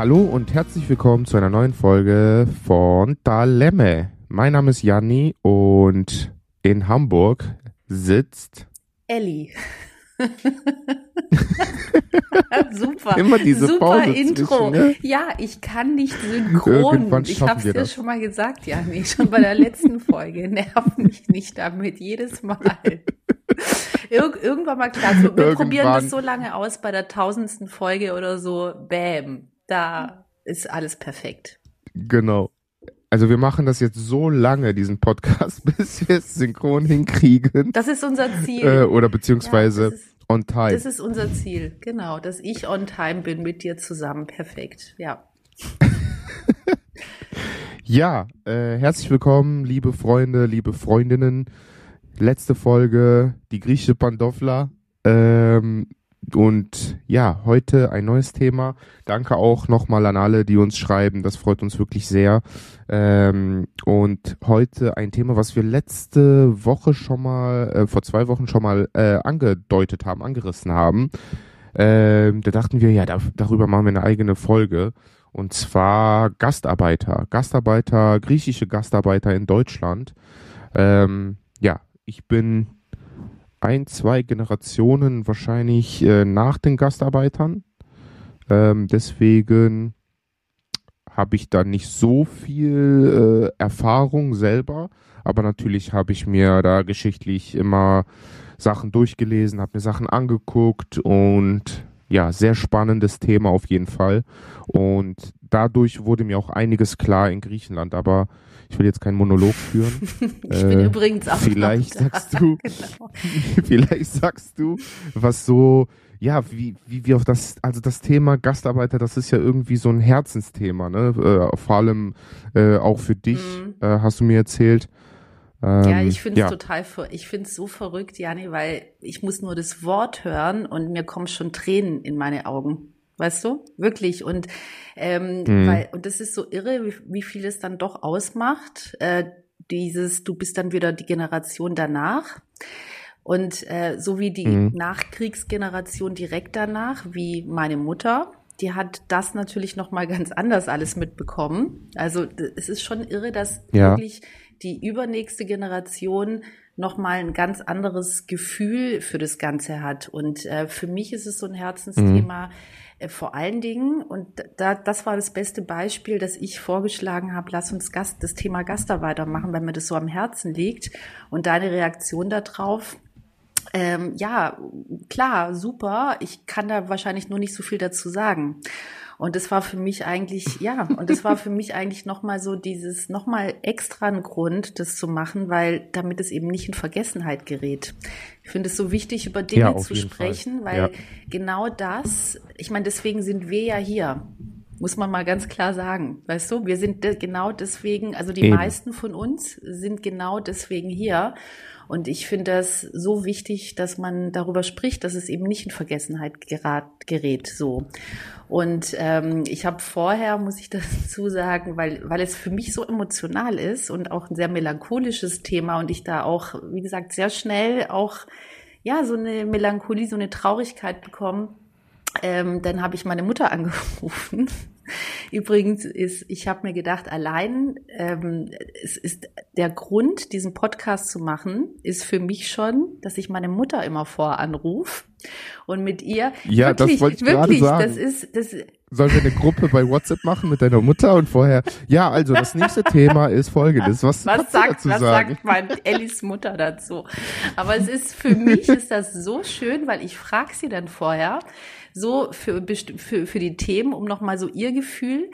Hallo und herzlich willkommen zu einer neuen Folge von Dalemme. Mein Name ist Janni und in Hamburg sitzt Elli. super. Immer diese super Pause Intro. zwischen, ne? Ja, ich kann nicht synchron. Ich habe es dir das. schon mal gesagt, ja, nee, schon bei der letzten Folge. Nerv mich nicht damit jedes Mal. Irg irgendwann mal klar. Wir probieren Irgendwann. das so lange aus bei der tausendsten Folge oder so. Bäm. Da ist alles perfekt. Genau. Also wir machen das jetzt so lange, diesen Podcast, bis wir es synchron hinkriegen. Das ist unser Ziel. Äh, oder Ja, beziehungsweise das ist- on time. Das ist unser Ziel, genau, dass ich on time bin mit dir zusammen. Perfekt, ja. Ja, äh, herzlich willkommen, liebe Freunde, liebe Freundinnen. Letzte Folge, die griechische Pandofla. Ähm, und ja, heute ein neues Thema. Danke auch nochmal an alle, die uns schreiben. Das freut uns wirklich sehr. Ähm, und heute ein Thema, was wir letzte Woche schon mal, äh, vor zwei Wochen schon mal äh, angedeutet haben, angerissen haben. Ähm, da dachten wir, ja, da, darüber machen wir eine eigene Folge. Und zwar Gastarbeiter. Gastarbeiter, griechische Gastarbeiter in Deutschland. Ähm, ja, ich bin ein, zwei Generationen wahrscheinlich äh, nach den Gastarbeitern. Ähm, deswegen habe ich da nicht so viel äh, Erfahrung selber. Aber natürlich habe ich mir da geschichtlich immer Sachen durchgelesen, habe mir Sachen angeguckt und ja, sehr spannendes Thema auf jeden Fall. Und dadurch wurde mir auch einiges klar in Griechenland, aber ich will jetzt keinen Monolog führen. Ich bin Äh, übrigens auch vielleicht sagst du- genau. Vielleicht sagst du, was so, ja, wie, wie wir auf das, also das Thema Gastarbeiter, das ist ja irgendwie so ein Herzensthema, ne? Äh, vor allem äh, auch für dich, Mhm. äh, hast du mir erzählt. Ähm, Ja, ich finde es ja. total, ich finde es so verrückt, Jani, weil ich muss nur das Wort hören und mir kommen schon Tränen in meine Augen. Weißt du? Wirklich. Und, ähm, Mhm. weil, und das ist so irre, wie, wie viel es dann doch ausmacht. Äh, dieses, du bist dann wieder die Generation danach. Und äh, so wie die Mhm. Nachkriegsgeneration direkt danach, wie meine Mutter, die hat das natürlich noch mal ganz anders alles mitbekommen. Also es ist schon irre, dass Ja. wirklich die übernächste Generation noch mal ein ganz anderes Gefühl für das Ganze hat. Und äh, für mich ist es so ein Herzensthema. Äh, vor allen Dingen, und da, das war das beste Beispiel, dass ich vorgeschlagen habe, lass uns Gast, das Thema Gastarbeiter machen, weil mir das so am Herzen liegt. Und deine Reaktion darauf, ähm, ja, klar, super. Ich kann da wahrscheinlich nur nicht so viel dazu sagen. Und das war für mich eigentlich, ja, und das war für mich eigentlich nochmal so dieses, nochmal extra ein Grund, das zu machen, weil damit es eben nicht in Vergessenheit gerät. Ich finde es so wichtig, über Dinge Ja, zu jeden Fall. sprechen, weil Ja. genau das, ich meine, deswegen sind wir ja hier. Muss man mal ganz klar sagen. Weißt du, wir sind de genau deswegen, also die Eben. meisten von uns sind genau deswegen hier. Und ich finde das so wichtig, dass man darüber spricht, dass es eben nicht in Vergessenheit gerat, gerät. So. Und ähm, ich habe vorher, muss ich dazu sagen, weil, weil es für mich so emotional ist und auch ein sehr melancholisches Thema und ich da auch, wie gesagt, sehr schnell auch ja so eine Melancholie, so eine Traurigkeit bekommen. Ähm, dann habe ich meine Mutter angerufen. Übrigens ist, ich habe mir gedacht, allein ähm, es ist der Grund, diesen Podcast zu machen, ist für mich schon, dass ich meine Mutter immer voranrufe und mit ihr Ja, das wirklich, wollte ich gerade wirklich, sagen. das ist, das Sollen wir eine Gruppe bei WhatsApp machen mit deiner Mutter und vorher, ja, also das nächste Thema ist folgendes. Was, was sagt, dazu was sagen? sagt mein Ellis Mutter dazu? Aber es ist für mich ist das so schön, weil ich frage sie dann vorher so für, für, für die Themen, um nochmal so ihr Gefühl.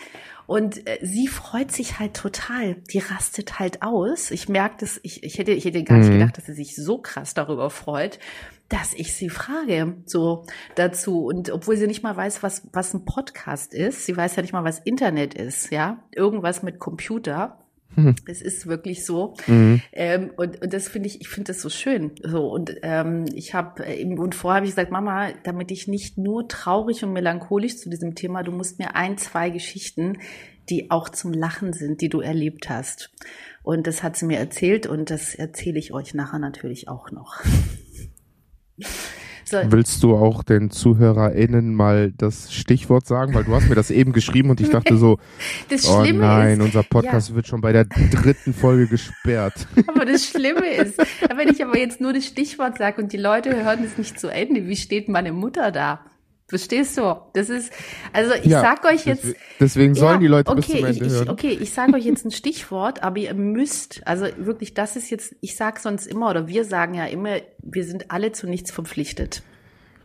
Und äh, sie freut sich halt total. Die rastet halt aus. Ich merke das, ich, ich hätte, ich hätte gar nicht Mhm. gedacht, dass sie sich so krass darüber freut, dass ich sie frage, so dazu. Und obwohl sie nicht mal weiß, was, was ein Podcast ist, sie weiß ja nicht mal, was Internet ist, ja. Irgendwas mit Computer. Es ist wirklich so. Mhm. Ähm, und, und das finde ich, ich finde das so schön. So und ähm, ich habe äh, und vorher habe ich gesagt, Mama, damit ich nicht nur traurig und melancholisch zu diesem Thema, du musst mir ein, zwei Geschichten, die auch zum Lachen sind, die du erlebt hast. Und das hat sie mir erzählt und das erzähle ich euch nachher natürlich auch noch. So. Willst du auch den ZuhörerInnen mal das Stichwort sagen? Weil du hast mir das eben geschrieben und ich dachte so, oh nein, ist, unser Podcast ja. wird schon bei der dritten Folge gesperrt. Aber das Schlimme ist, wenn ich aber jetzt nur das Stichwort sage und die Leute hören es nicht zu Ende, wie steht meine Mutter da? Verstehst du? Das ist, also ich ja, sag euch jetzt. Deswegen sollen ja, die Leute okay, bis zum Ende ich, hören. Okay, ich sage euch jetzt ein Stichwort, aber ihr müsst, also wirklich, das ist jetzt, ich sag sonst immer, oder wir sagen ja immer, wir sind alle zu nichts verpflichtet.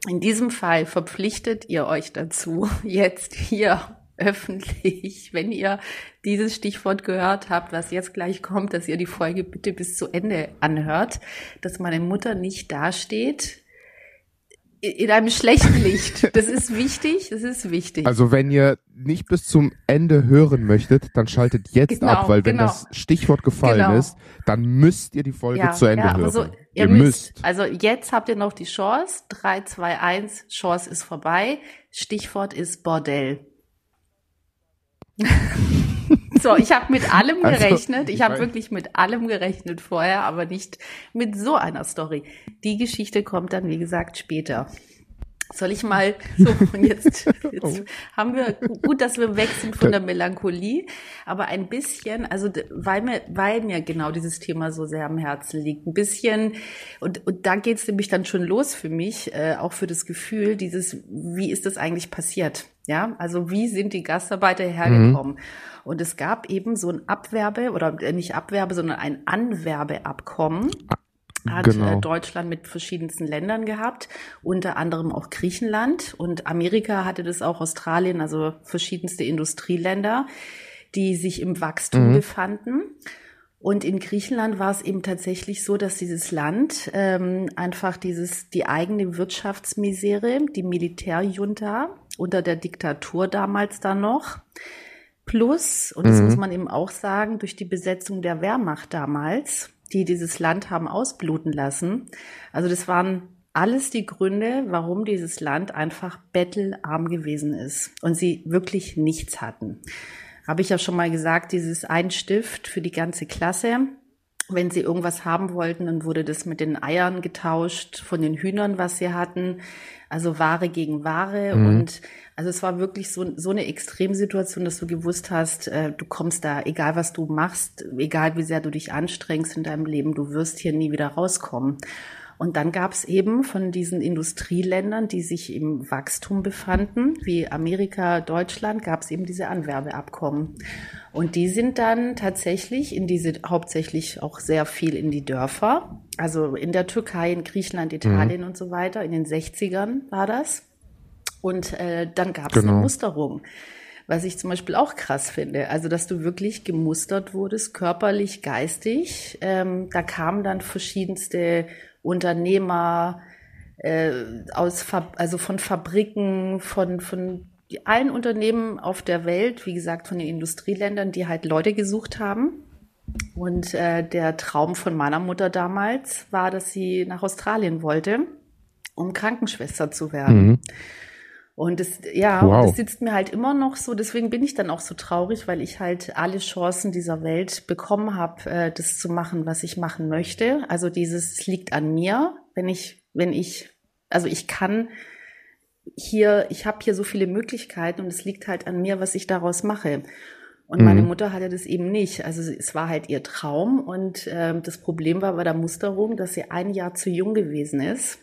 In diesem Fall verpflichtet ihr euch dazu, jetzt hier öffentlich, wenn ihr dieses Stichwort gehört habt, was jetzt gleich kommt, dass ihr die Folge bitte bis zu Ende anhört, dass meine Mutter nicht dasteht in einem schlechten Licht. Das ist wichtig, das ist wichtig. Also wenn ihr nicht bis zum Ende hören möchtet, dann schaltet jetzt genau, ab, weil wenn genau. das Stichwort gefallen genau. ist, dann müsst ihr die Folge ja, zu Ende ja, hören. So, ihr, ihr müsst. müsst. Also jetzt habt ihr noch die Chance. 3, 2, 1, Chance ist vorbei. Stichwort ist Bordell. So, ich habe mit allem also, gerechnet. ich habe wirklich mit allem gerechnet vorher, aber nicht mit so einer Story. Die Geschichte kommt dann, wie gesagt, später. Soll ich mal so und jetzt, jetzt oh. haben wir gut, dass wir weg sind von der Melancholie, aber ein bisschen, also weil mir weil mir genau dieses Thema so sehr am Herzen liegt, ein bisschen und und da geht's nämlich dann schon los für mich, äh, auch für das Gefühl, dieses wie ist das eigentlich passiert? Ja, also wie sind die Gastarbeiter hergekommen? Mhm. Und es gab eben so ein Abwerbe oder äh, nicht Abwerbe, sondern ein Anwerbeabkommen. Hat äh, genau. Deutschland mit verschiedensten Ländern gehabt, unter anderem auch Griechenland und Amerika hatte das auch Australien, also verschiedenste Industrieländer, die sich im Wachstum mhm. befanden. Und in Griechenland war es eben tatsächlich so, dass dieses Land ähm, einfach dieses die eigene Wirtschaftsmisere, die Militärjunta unter der Diktatur damals dann noch, plus, und das mhm. muss man eben auch sagen, durch die Besetzung der Wehrmacht damals, die dieses Land haben ausbluten lassen. Also das waren alles die Gründe, warum dieses Land einfach bettelarm gewesen ist und sie wirklich nichts hatten habe ich ja schon mal gesagt, dieses ein Stift für die ganze Klasse. Wenn sie irgendwas haben wollten, dann wurde das mit den Eiern getauscht von den Hühnern, was sie hatten. Also Ware gegen Ware. Mhm. Und also es war wirklich so, so eine Extremsituation, dass du gewusst hast, äh, du kommst da, egal was du machst, egal wie sehr du dich anstrengst in deinem Leben, du wirst hier nie wieder rauskommen. Und dann gab es eben von diesen Industrieländern, die sich im Wachstum befanden, wie Amerika, Deutschland, gab es eben diese Anwerbeabkommen. Und die sind dann tatsächlich in diese, hauptsächlich auch sehr viel in die Dörfer, also in der Türkei, in Griechenland, Italien mhm. und so weiter. In den 60ern war das. Und äh, dann gab es genau. eine Musterung was ich zum Beispiel auch krass finde. Also, dass du wirklich gemustert wurdest, körperlich, geistig. Ähm, da kamen dann verschiedenste Unternehmer äh, aus, also von Fabriken, von, von allen Unternehmen auf der Welt, wie gesagt, von den Industrieländern, die halt Leute gesucht haben. Und äh, der Traum von meiner Mutter damals war, dass sie nach Australien wollte, um Krankenschwester zu werden. Mhm. Und das, ja, wow. das sitzt mir halt immer noch so, deswegen bin ich dann auch so traurig, weil ich halt alle Chancen dieser Welt bekommen habe, äh, das zu machen, was ich machen möchte. Also dieses, es liegt an mir, wenn ich, wenn ich, also ich kann hier, ich habe hier so viele Möglichkeiten und es liegt halt an mir, was ich daraus mache. Und mhm. meine Mutter hatte das eben nicht. Also es war halt ihr Traum und äh, das Problem war bei der Musterung, dass sie ein Jahr zu jung gewesen ist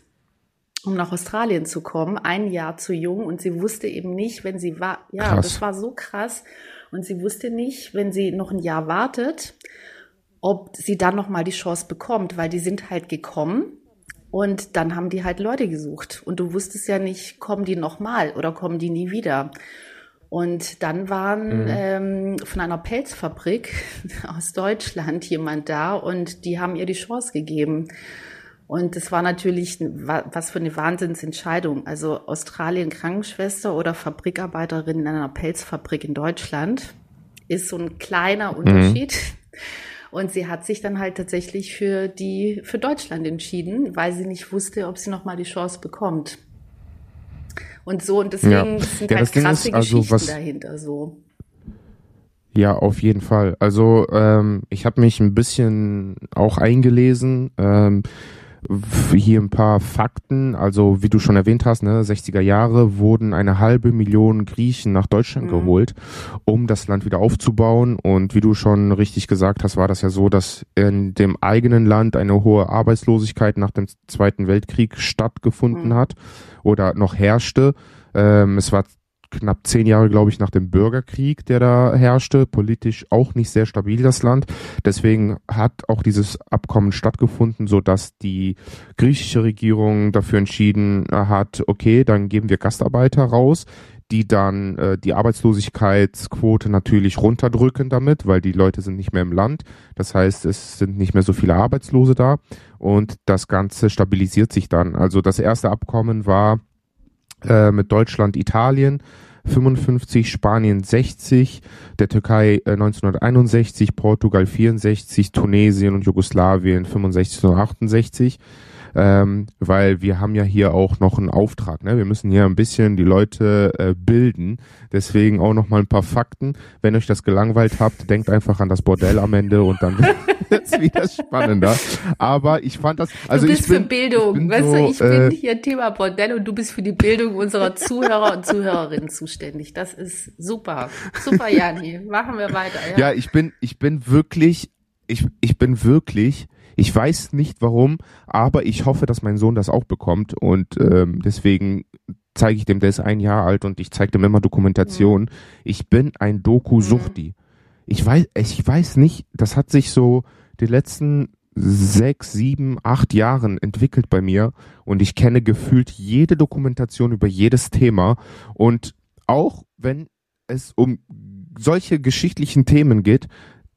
um nach Australien zu kommen, ein Jahr zu jung und sie wusste eben nicht, wenn sie war, ja, krass. das war so krass und sie wusste nicht, wenn sie noch ein Jahr wartet, ob sie dann noch mal die Chance bekommt, weil die sind halt gekommen und dann haben die halt Leute gesucht und du wusstest ja nicht, kommen die noch mal oder kommen die nie wieder. Und dann waren mhm. ähm, von einer Pelzfabrik aus Deutschland jemand da und die haben ihr die Chance gegeben. Und das war natürlich was für eine Wahnsinnsentscheidung. Also Australien Krankenschwester oder Fabrikarbeiterin in einer Pelzfabrik in Deutschland ist so ein kleiner mhm. Unterschied. Mhm. Und sie hat sich dann halt tatsächlich für die, für Deutschland entschieden, weil sie nicht wusste, ob sie nochmal die Chance bekommt. Und so, und deswegen ja. sind ja, halt krasse also, Geschichten was, dahinter so. Ja, auf jeden Fall. Also ähm, ich habe mich ein bisschen auch eingelesen. Ähm, hier ein paar Fakten. Also wie du schon erwähnt hast, ne, 60er Jahre wurden eine halbe Million Griechen nach Deutschland mhm. geholt, um das Land wieder aufzubauen. Und wie du schon richtig gesagt hast, war das ja so, dass in dem eigenen Land eine hohe Arbeitslosigkeit nach dem Zweiten Weltkrieg stattgefunden mhm. hat oder noch herrschte. Ähm, es war knapp zehn Jahre, glaube ich, nach dem Bürgerkrieg, der da herrschte, politisch auch nicht sehr stabil das Land. Deswegen hat auch dieses Abkommen stattgefunden, so dass die griechische Regierung dafür entschieden hat, okay, dann geben wir Gastarbeiter raus, die dann äh, die Arbeitslosigkeitsquote natürlich runterdrücken damit, weil die Leute sind nicht mehr im Land. Das heißt, es sind nicht mehr so viele Arbeitslose da und das Ganze stabilisiert sich dann. Also das erste Abkommen war äh, mit Deutschland, Italien 55, Spanien 60, der Türkei äh, 1961, Portugal 64, Tunesien und Jugoslawien 65 und 68 ähm, weil wir haben ja hier auch noch einen Auftrag. Ne? Wir müssen hier ein bisschen die Leute äh, bilden. Deswegen auch noch mal ein paar Fakten. Wenn euch das gelangweilt habt, denkt einfach an das Bordell am Ende und dann wird es wieder spannender. Aber ich fand das. Also du bist ich bin, für Bildung. Ich bin weißt so, du, ich äh, bin hier Thema Bordell und du bist für die Bildung unserer Zuhörer und Zuhörerinnen zuständig. Das ist super. Super, Jani. Machen wir weiter. Ja, ja ich bin, ich bin wirklich, ich, ich bin wirklich ich weiß nicht warum, aber ich hoffe, dass mein Sohn das auch bekommt und ähm, deswegen zeige ich dem, der ist ein Jahr alt und ich zeige dem immer Dokumentation. Mhm. Ich bin ein Doku-Suchti. Mhm. Ich weiß, ich weiß nicht, das hat sich so die letzten sechs, sieben, acht Jahren entwickelt bei mir und ich kenne gefühlt jede Dokumentation über jedes Thema und auch wenn es um solche geschichtlichen Themen geht,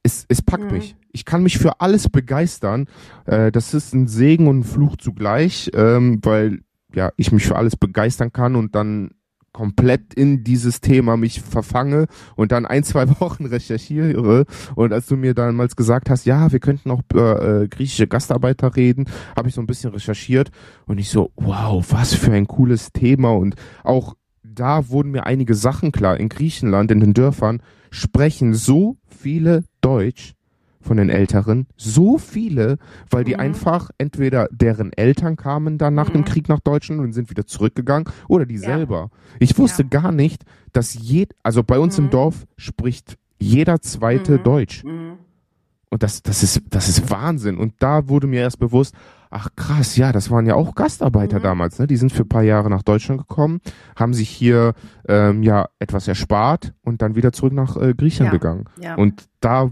es, es packt mhm. mich. Ich kann mich für alles begeistern. Äh, das ist ein Segen und ein Fluch zugleich, ähm, weil ja ich mich für alles begeistern kann und dann komplett in dieses Thema mich verfange und dann ein, zwei Wochen recherchiere. Und als du mir damals gesagt hast, ja, wir könnten auch über äh, griechische Gastarbeiter reden, habe ich so ein bisschen recherchiert und ich so, wow, was für ein cooles Thema. Und auch da wurden mir einige Sachen klar. In Griechenland, in den Dörfern, sprechen so viele Deutsch von den Älteren, so viele, weil die mhm. einfach entweder deren Eltern kamen dann nach mhm. dem Krieg nach Deutschland und sind wieder zurückgegangen oder die ja. selber. Ich wusste ja. gar nicht, dass jed, also bei uns mhm. im Dorf spricht jeder zweite mhm. Deutsch. Mhm. Und das, das ist, das ist Wahnsinn. Und da wurde mir erst bewusst, ach krass, ja, das waren ja auch Gastarbeiter mhm. damals, ne? Die sind für ein paar Jahre nach Deutschland gekommen, haben sich hier ähm, ja etwas erspart und dann wieder zurück nach äh, Griechenland ja. gegangen. Ja. Und da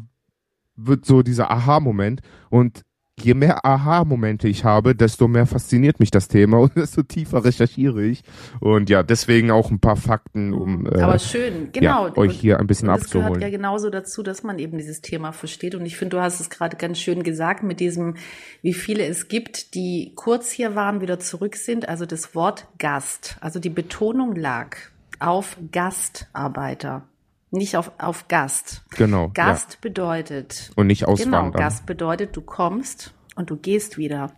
wird so dieser Aha-Moment und je mehr Aha-Momente ich habe, desto mehr fasziniert mich das Thema und desto tiefer recherchiere ich. Und ja, deswegen auch ein paar Fakten, um äh, Aber schön, genau. Ja, euch hier ein bisschen und abzuholen. Das gehört ja genauso dazu, dass man eben dieses Thema versteht. Und ich finde, du hast es gerade ganz schön gesagt mit diesem, wie viele es gibt, die kurz hier waren, wieder zurück sind. Also das Wort Gast, also die Betonung lag auf Gastarbeiter. Nicht auf, auf Gast. Genau. Gast ja. bedeutet. Und nicht auswandern. Genau, Gast bedeutet, du kommst und du gehst wieder.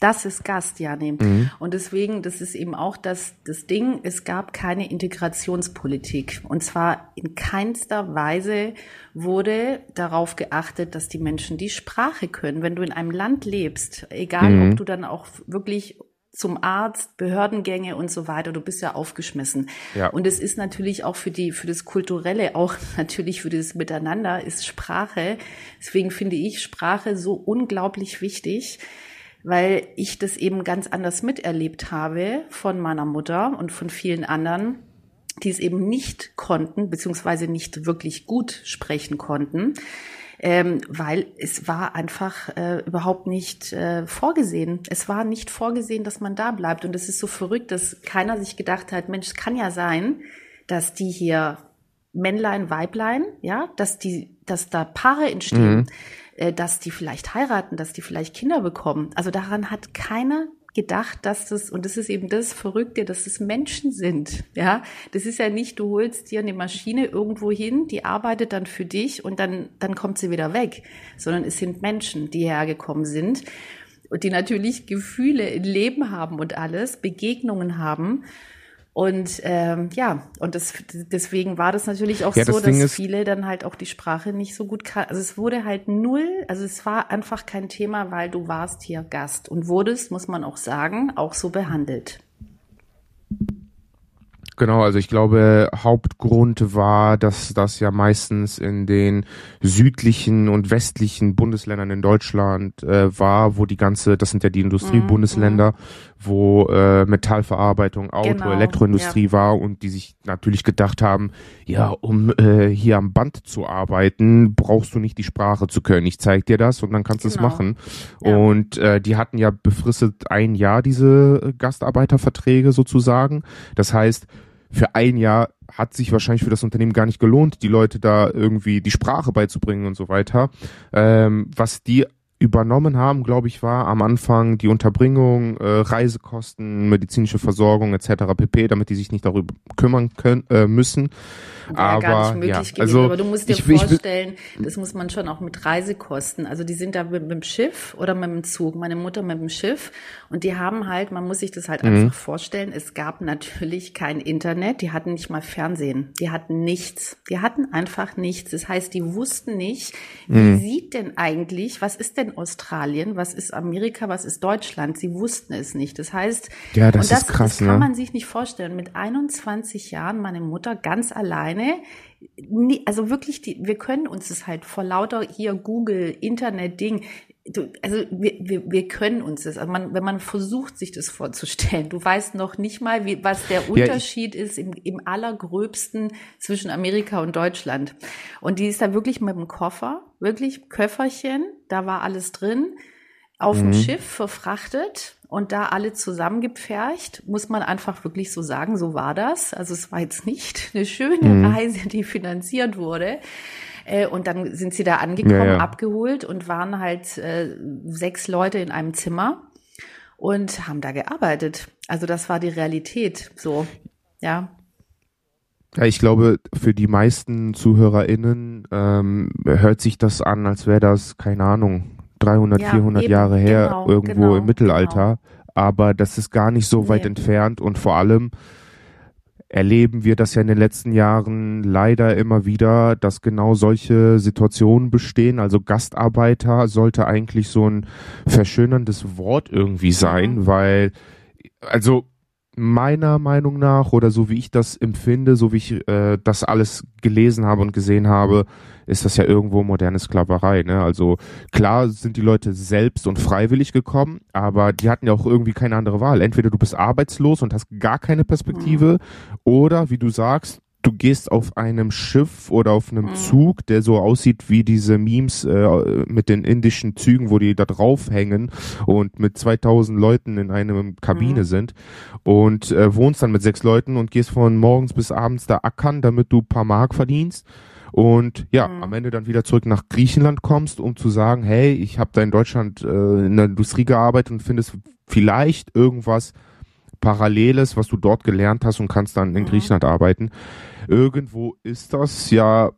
Das ist Gast, ja, nehmen. Mhm. Und deswegen, das ist eben auch das, das Ding, es gab keine Integrationspolitik. Und zwar in keinster Weise wurde darauf geachtet, dass die Menschen die Sprache können. Wenn du in einem Land lebst, egal mhm. ob du dann auch wirklich zum Arzt, Behördengänge und so weiter. Du bist ja aufgeschmissen. Ja. Und es ist natürlich auch für die, für das Kulturelle, auch natürlich für das Miteinander ist Sprache. Deswegen finde ich Sprache so unglaublich wichtig, weil ich das eben ganz anders miterlebt habe von meiner Mutter und von vielen anderen, die es eben nicht konnten, beziehungsweise nicht wirklich gut sprechen konnten ähm, weil es war einfach äh, überhaupt nicht äh, vorgesehen. Es war nicht vorgesehen, dass man da bleibt. Und es ist so verrückt, dass keiner sich gedacht hat, Mensch, es kann ja sein, dass die hier Männlein, Weiblein, ja, dass die, dass da Paare entstehen, mhm. äh, dass die vielleicht heiraten, dass die vielleicht Kinder bekommen. Also daran hat keiner gedacht, dass das, und das ist eben das Verrückte, dass es Menschen sind. Ja, das ist ja nicht, du holst dir eine Maschine irgendwo hin, die arbeitet dann für dich und dann, dann kommt sie wieder weg, sondern es sind Menschen, die hergekommen sind und die natürlich Gefühle, Leben haben und alles, Begegnungen haben. Und ähm, ja, und das, deswegen war das natürlich auch Ja, so, das dass ist- viele dann halt auch die Sprache nicht so gut kann. Also es wurde halt null, also es war einfach kein Thema, weil du warst hier Gast und wurdest, muss man auch sagen, auch so behandelt. Genau, also ich glaube, Hauptgrund war, dass das ja meistens in den südlichen und westlichen Bundesländern in Deutschland äh, war, wo die ganze, das sind ja die Industriebundesländer, wo äh, Metallverarbeitung, Auto, Genau, Elektroindustrie war und die sich natürlich gedacht haben, ja, um äh, hier am Band zu arbeiten, brauchst du nicht die Sprache zu können. Ich zeig dir das und dann kannst du es Genau. machen. Ja. Und äh, die hatten ja befristet ein Jahr diese äh, Gastarbeiterverträge sozusagen. Das heißt, für ein Jahr hat sich wahrscheinlich für das Unternehmen gar nicht gelohnt, die Leute da irgendwie die Sprache beizubringen und so weiter. Ähm, was die übernommen haben, glaube ich, war am Anfang die Unterbringung, äh, Reisekosten, medizinische Versorgung etc. pp, damit die sich nicht darüber kümmern können äh, müssen. Aber gar nicht möglich ja, gewesen. also aber du musst dir ich, will- ich vorstellen, das muss man schon auch mit Reisekosten. Also die sind da mit, mit dem Schiff oder mit dem Zug. Meine Mutter mit dem Schiff. Und die haben halt, man muss sich das halt Mhm. einfach vorstellen, es gab natürlich kein Internet. Die hatten nicht mal Fernsehen. Die hatten nichts. Die hatten einfach nichts. Das heißt, die wussten nicht, wie Mhm. sieht denn eigentlich, was ist denn Australien, was ist Amerika, was ist Deutschland? Sie wussten es nicht. Das heißt, Ja, das und das, ist krass, das kann ne? man sich nicht vorstellen. Mit 21 Jahren meine Mutter ganz alleine. Nie- Also wirklich, die, wir können uns das halt vor lauter hier Google, Internet, Ding. Du, also wir, wir, wir können uns das. Also man, wenn man versucht, sich das vorzustellen, du weißt noch nicht mal, wie, was der Unterschied ist im, im allergröbsten zwischen Amerika und Deutschland. Und die ist da wirklich mit dem Koffer, wirklich Köfferchen, da war alles drin auf dem Schiff verfrachtet und da alle zusammengepfercht, muss man einfach wirklich so sagen, so war das. Also es war jetzt nicht eine schöne Reise, die finanziert wurde. Äh, Und dann sind sie da angekommen, Ja, ja. abgeholt und waren halt äh, sechs Leute in einem Zimmer und haben da gearbeitet. Also das war die Realität. So, ja. Ja, ich glaube, für die meisten ZuhörerInnen ähm, hört sich das an, als wäre das, keine Ahnung, 300, Ja, 400 eben, Jahre her, genau, irgendwo genau, im Mittelalter. Aber das ist gar nicht so weit Nee. entfernt und vor allem erleben wir das ja in den letzten Jahren leider immer wieder, dass genau solche Situationen bestehen. Also Gastarbeiter sollte eigentlich so ein verschönerndes Wort irgendwie sein, weil, also meiner Meinung nach oder so wie ich das empfinde, so wie ich äh, das alles gelesen habe und gesehen habe, ist das ja irgendwo moderne Sklaverei. Ne? Also klar sind die Leute selbst und freiwillig gekommen, aber die hatten ja auch irgendwie keine andere Wahl. Entweder du bist arbeitslos und hast gar keine Perspektive oder wie du sagst, du gehst auf einem Schiff oder auf einem Mhm. Zug, der so aussieht wie diese Memes äh, mit den indischen Zügen, wo die da draufhängen und mit 2000 Leuten in einer Kabine Mhm. sind und äh, wohnst dann mit sechs Leuten und gehst von morgens bis abends da ackern, damit du paar Mark verdienst und ja, Mhm. am Ende dann wieder zurück nach Griechenland kommst, um zu sagen, hey, ich habe da in Deutschland äh, in der Industrie gearbeitet und findest vielleicht irgendwas Paralleles, was du dort gelernt hast und kannst dann in Mhm. Griechenland arbeiten. Irgendwo ist das ja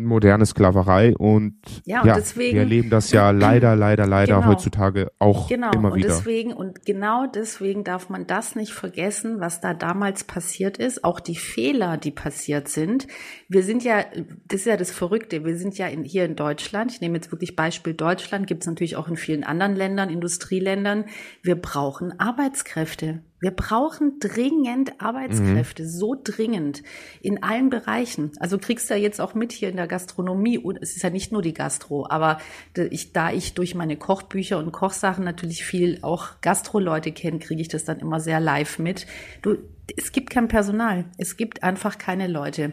moderne Sklaverei und Ja, und ja, deswegen- wir erleben das ja leider, leider, leider Genau. heutzutage auch Genau, immer und wieder. deswegen, und genau deswegen darf man das nicht vergessen, was da damals passiert ist, auch die Fehler, die passiert sind. Wir sind ja, das ist ja das Verrückte, wir sind ja in, hier in Deutschland, ich nehme jetzt wirklich Beispiel Deutschland, gibt es natürlich auch in vielen anderen Ländern, Industrieländern, wir brauchen Arbeitskräfte. Wir brauchen dringend Arbeitskräfte, so dringend in allen Bereichen. Also kriegst du ja jetzt auch mit hier in der Gastronomie und es ist ja nicht nur die Gastro, aber da ich, da ich durch meine Kochbücher und Kochsachen natürlich viel auch Gastroleute kenne, kriege ich das dann immer sehr live mit. Du, es gibt kein Personal, es gibt einfach keine Leute.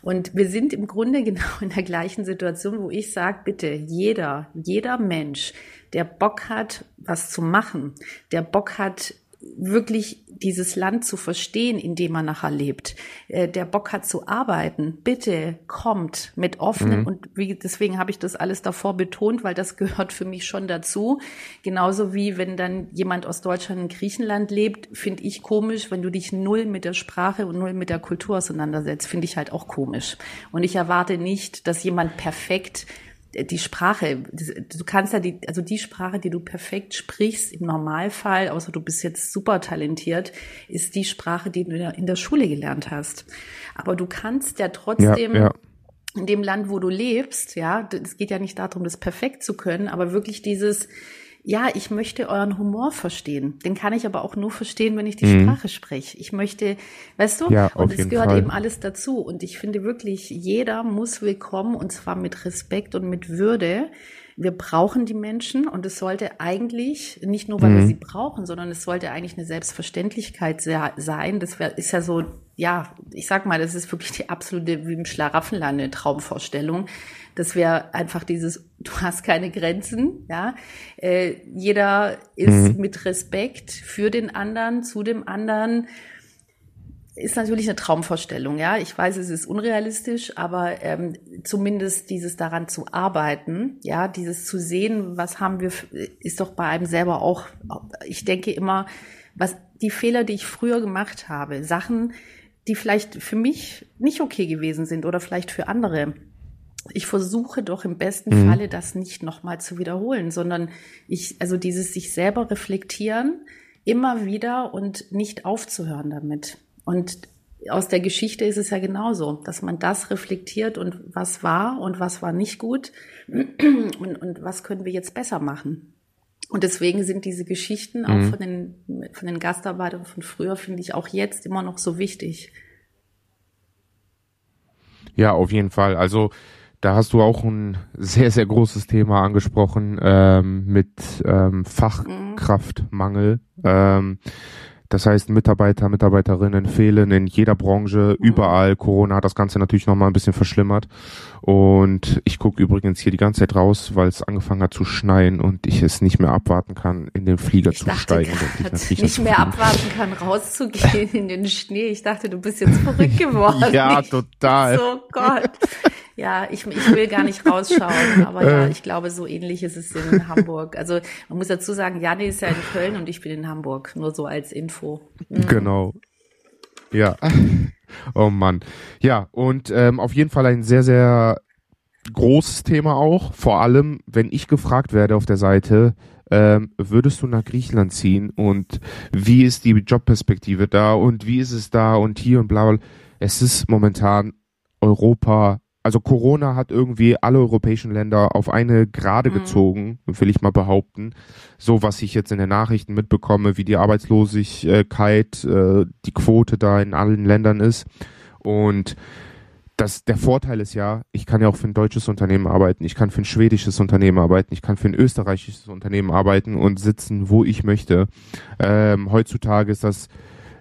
Und wir sind im Grunde genau in der gleichen Situation, wo ich sage, bitte, jeder, jeder Mensch, der Bock hat, was zu machen, der Bock hat, wirklich dieses Land zu verstehen, in dem man nachher lebt, äh, der Bock hat zu arbeiten, bitte kommt mit offenen und wie, deswegen habe ich das alles davor betont, weil das gehört für mich schon dazu. Genauso wie wenn dann jemand aus Deutschland in Griechenland lebt, finde ich komisch, wenn du dich null mit der Sprache und null mit der Kultur auseinandersetzt, finde ich halt auch komisch. Und ich erwarte nicht, dass jemand perfekt die Sprache, du kannst ja die, also die Sprache, die du perfekt sprichst im Normalfall, außer du bist jetzt super talentiert, ist die Sprache, die du in der Schule gelernt hast. Aber du kannst ja trotzdem ja, ja. in dem Land, wo du lebst, ja, es geht ja nicht darum, das perfekt zu können, aber wirklich dieses, ja, ich möchte euren Humor verstehen. Den kann ich aber auch nur verstehen, wenn ich die mhm. Sprache spreche. Ich möchte, weißt du, ja, und es gehört Fall. eben alles dazu. Und ich finde wirklich, jeder muss willkommen und zwar mit Respekt und mit Würde. Wir brauchen die Menschen und es sollte eigentlich, nicht nur weil mhm. wir sie brauchen, sondern es sollte eigentlich eine Selbstverständlichkeit sein. Das ist ja so, ja, ich sag mal, das ist wirklich die absolute, wie im Schlaraffenland, eine Traumvorstellung das wäre einfach dieses, du hast keine Grenzen, ja. Äh, jeder ist mhm. mit Respekt für den anderen, zu dem anderen. Ist natürlich eine Traumvorstellung, ja. Ich weiß, es ist unrealistisch, aber ähm, zumindest dieses daran zu arbeiten, ja, dieses zu sehen, was haben wir, ist doch bei einem selber auch, ich denke immer, was die Fehler, die ich früher gemacht habe, Sachen, die vielleicht für mich nicht okay gewesen sind oder vielleicht für andere ich versuche doch im besten mhm. Falle das nicht nochmal zu wiederholen, sondern ich, also dieses sich selber reflektieren, immer wieder und nicht aufzuhören damit. Und aus der Geschichte ist es ja genauso, dass man das reflektiert und was war und was war nicht gut und, und was können wir jetzt besser machen. Und deswegen sind diese Geschichten auch mhm. von den, von den Gastarbeitern von früher, finde ich auch jetzt immer noch so wichtig. Ja, auf jeden Fall. Also da hast du auch ein sehr, sehr großes Thema angesprochen ähm, mit ähm, Fachkraftmangel. Ähm, das heißt, Mitarbeiter, Mitarbeiterinnen fehlen in jeder Branche, mhm. überall. Corona hat das Ganze natürlich nochmal ein bisschen verschlimmert. Und ich gucke übrigens hier die ganze Zeit raus, weil es angefangen hat zu schneien und ich es nicht mehr abwarten kann, in den Flieger ich zu steigen. Und ich nicht mehr abwarten kann, rauszugehen in den Schnee. Ich dachte, du bist jetzt verrückt geworden. ja, total. So Gott. Ja, ich, ich will gar nicht rausschauen, aber ja, äh. ich glaube, so ähnlich ist es in Hamburg. Also man muss dazu sagen, Janne ist ja in Köln und ich bin in Hamburg, nur so als Info. Mhm. Genau. Ja. Oh Mann. Ja, und ähm, auf jeden Fall ein sehr, sehr großes Thema auch. Vor allem, wenn ich gefragt werde auf der Seite, ähm, würdest du nach Griechenland ziehen und wie ist die Jobperspektive da und wie ist es da und hier und bla bla. Es ist momentan Europa also Corona hat irgendwie alle europäischen Länder auf eine Gerade mhm. gezogen, will ich mal behaupten. So was ich jetzt in den Nachrichten mitbekomme, wie die Arbeitslosigkeit, äh, die Quote da in allen Ländern ist. Und das, der Vorteil ist ja, ich kann ja auch für ein deutsches Unternehmen arbeiten, ich kann für ein schwedisches Unternehmen arbeiten, ich kann für ein österreichisches Unternehmen arbeiten und sitzen, wo ich möchte. Ähm, heutzutage ist das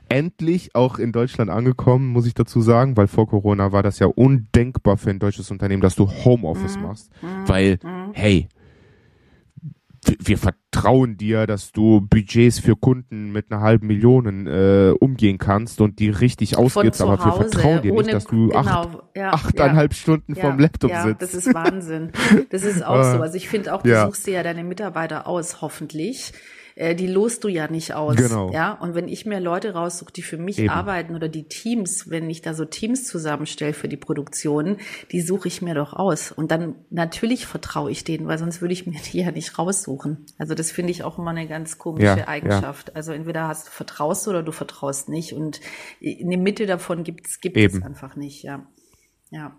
endlich auch in Deutschland angekommen, muss ich dazu sagen, weil vor Corona war das ja undenkbar für ein deutsches Unternehmen, dass du Homeoffice mhm. machst, mhm. weil, mhm. hey, wir vertrauen dir, dass du Budgets für Kunden mit einer halben Million äh, umgehen kannst und die richtig ausgibst, aber wir vertrauen dir nicht, dass du genau, acht, ja, achteinhalb ja, Stunden ja, vorm Laptop ja, sitzt. Das ist Wahnsinn. Das ist auch so. Also ich finde auch, du suchst dir ja deine Mitarbeiter aus, hoffentlich äh, die lost du ja nicht aus. Genau. Ja, und wenn ich mir Leute raussuche, die für mich Eben. arbeiten oder die Teams, wenn ich da so Teams zusammenstelle für die Produktion, die suche ich mir doch aus. Und dann natürlich vertraue ich denen, weil sonst würde ich mir die ja nicht raussuchen. Also das finde ich auch immer eine ganz komische ja, Eigenschaft. Ja. Also entweder hast, vertraust du oder du vertraust nicht. Und eine Mitte davon gibt's, gibt Eben. es einfach nicht, ja. Ja.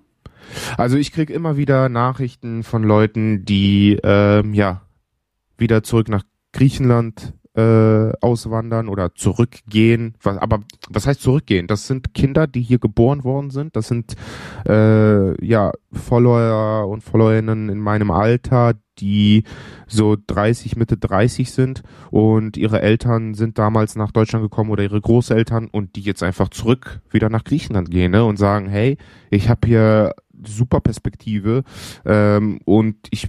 Also ich krieg immer wieder Nachrichten von Leuten, die ähm, ja wieder zurück nach Griechenland äh, auswandern oder zurückgehen. Was, aber was heißt zurückgehen? Das sind Kinder, die hier geboren worden sind. Das sind äh, ja Follower und Followerinnen in meinem Alter, die so 30, Mitte 30 sind und ihre Eltern sind damals nach Deutschland gekommen oder ihre Großeltern und die jetzt einfach zurück wieder nach Griechenland gehen ne, und sagen, hey, ich habe hier super Perspektive ähm, und ich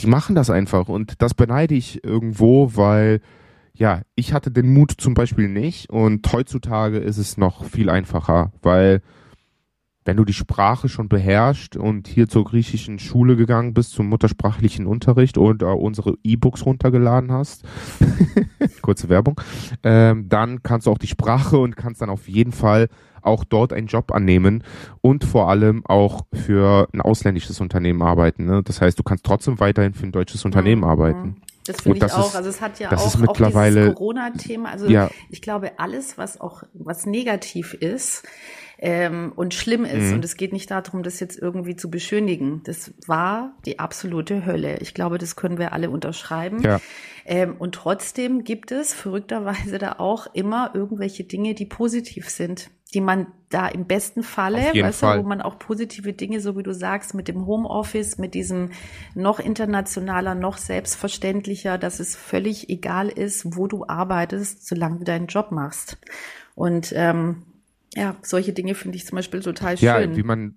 die machen das einfach und das beneide ich irgendwo, weil ja, ich hatte den Mut zum Beispiel nicht und heutzutage ist es noch viel einfacher, weil wenn du die Sprache schon beherrschst und hier zur griechischen Schule gegangen bist, zum muttersprachlichen Unterricht und äh, unsere E-Books runtergeladen hast, kurze Werbung, ähm, dann kannst du auch die Sprache und kannst dann auf jeden Fall auch dort einen Job annehmen und vor allem auch für ein ausländisches Unternehmen arbeiten. Ne? Das heißt, du kannst trotzdem weiterhin für ein deutsches Unternehmen mhm. arbeiten. Das finde ich auch. Ist, also es hat ja das auch, ist mittlerweile, auch Corona-Thema. Also ja. ich glaube, alles, was auch was negativ ist, ähm, und schlimm ist. Mhm. Und es geht nicht darum, das jetzt irgendwie zu beschönigen. Das war die absolute Hölle. Ich glaube, das können wir alle unterschreiben. Ja. Ähm, und trotzdem gibt es verrückterweise da auch immer irgendwelche Dinge, die positiv sind, die man da im besten Falle, weißt Fall. du, wo man auch positive Dinge, so wie du sagst, mit dem Homeoffice, mit diesem noch internationaler, noch selbstverständlicher, dass es völlig egal ist, wo du arbeitest, solange du deinen Job machst. Und ähm, ja, solche Dinge finde ich zum Beispiel total schön. Ja, wie man,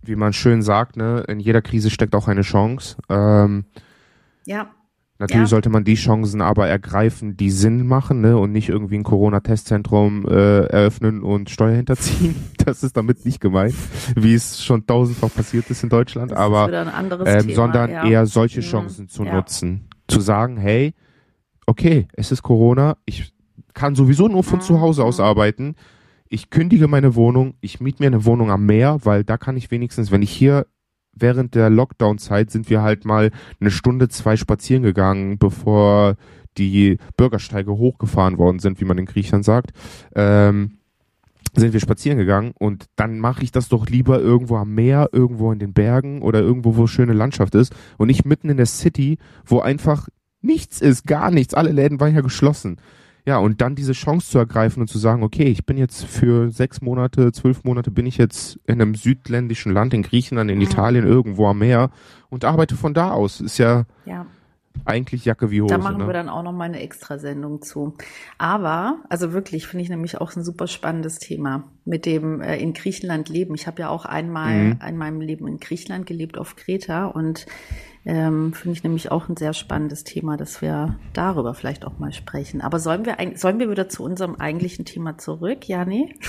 wie man schön sagt, ne, in jeder Krise steckt auch eine Chance. Ähm, ja. Natürlich ja. sollte man die Chancen aber ergreifen, die Sinn machen, ne, und nicht irgendwie ein Corona-Testzentrum äh, eröffnen und Steuer hinterziehen. Das ist damit nicht gemeint, wie es schon tausendfach passiert ist in Deutschland. Das aber ähm, Thema, sondern ja. eher solche mhm. Chancen mhm. zu ja. nutzen, zu sagen, hey, okay, es ist Corona, ich kann sowieso nur von zu Hause aus mhm. arbeiten. Ich kündige meine Wohnung, ich miete mir eine Wohnung am Meer, weil da kann ich wenigstens, wenn ich hier während der Lockdown-Zeit sind wir halt mal eine Stunde, zwei spazieren gegangen, bevor die Bürgersteige hochgefahren worden sind, wie man in Griechenland sagt. Ähm, sind wir spazieren gegangen und dann mache ich das doch lieber irgendwo am Meer, irgendwo in den Bergen oder irgendwo, wo schöne Landschaft ist und nicht mitten in der City, wo einfach nichts ist, gar nichts. Alle Läden waren ja geschlossen. Ja, und dann diese Chance zu ergreifen und zu sagen, okay, ich bin jetzt für sechs Monate, zwölf Monate bin ich jetzt in einem südländischen Land, in Griechenland, in mhm. Italien, irgendwo am Meer und arbeite von da aus. Ist ja, ja. Eigentlich Jacke wie Hose. Da machen ne? wir dann auch noch mal eine Extrasendung zu. Aber, also wirklich, finde ich nämlich auch ein super spannendes Thema mit dem äh, in Griechenland leben. Ich habe ja auch einmal mhm. in meinem Leben in Griechenland gelebt auf Kreta und ähm, Finde ich nämlich auch ein sehr spannendes Thema, dass wir darüber vielleicht auch mal sprechen. Aber sollen wir, sollen wir wieder zu unserem eigentlichen Thema zurück, Jani?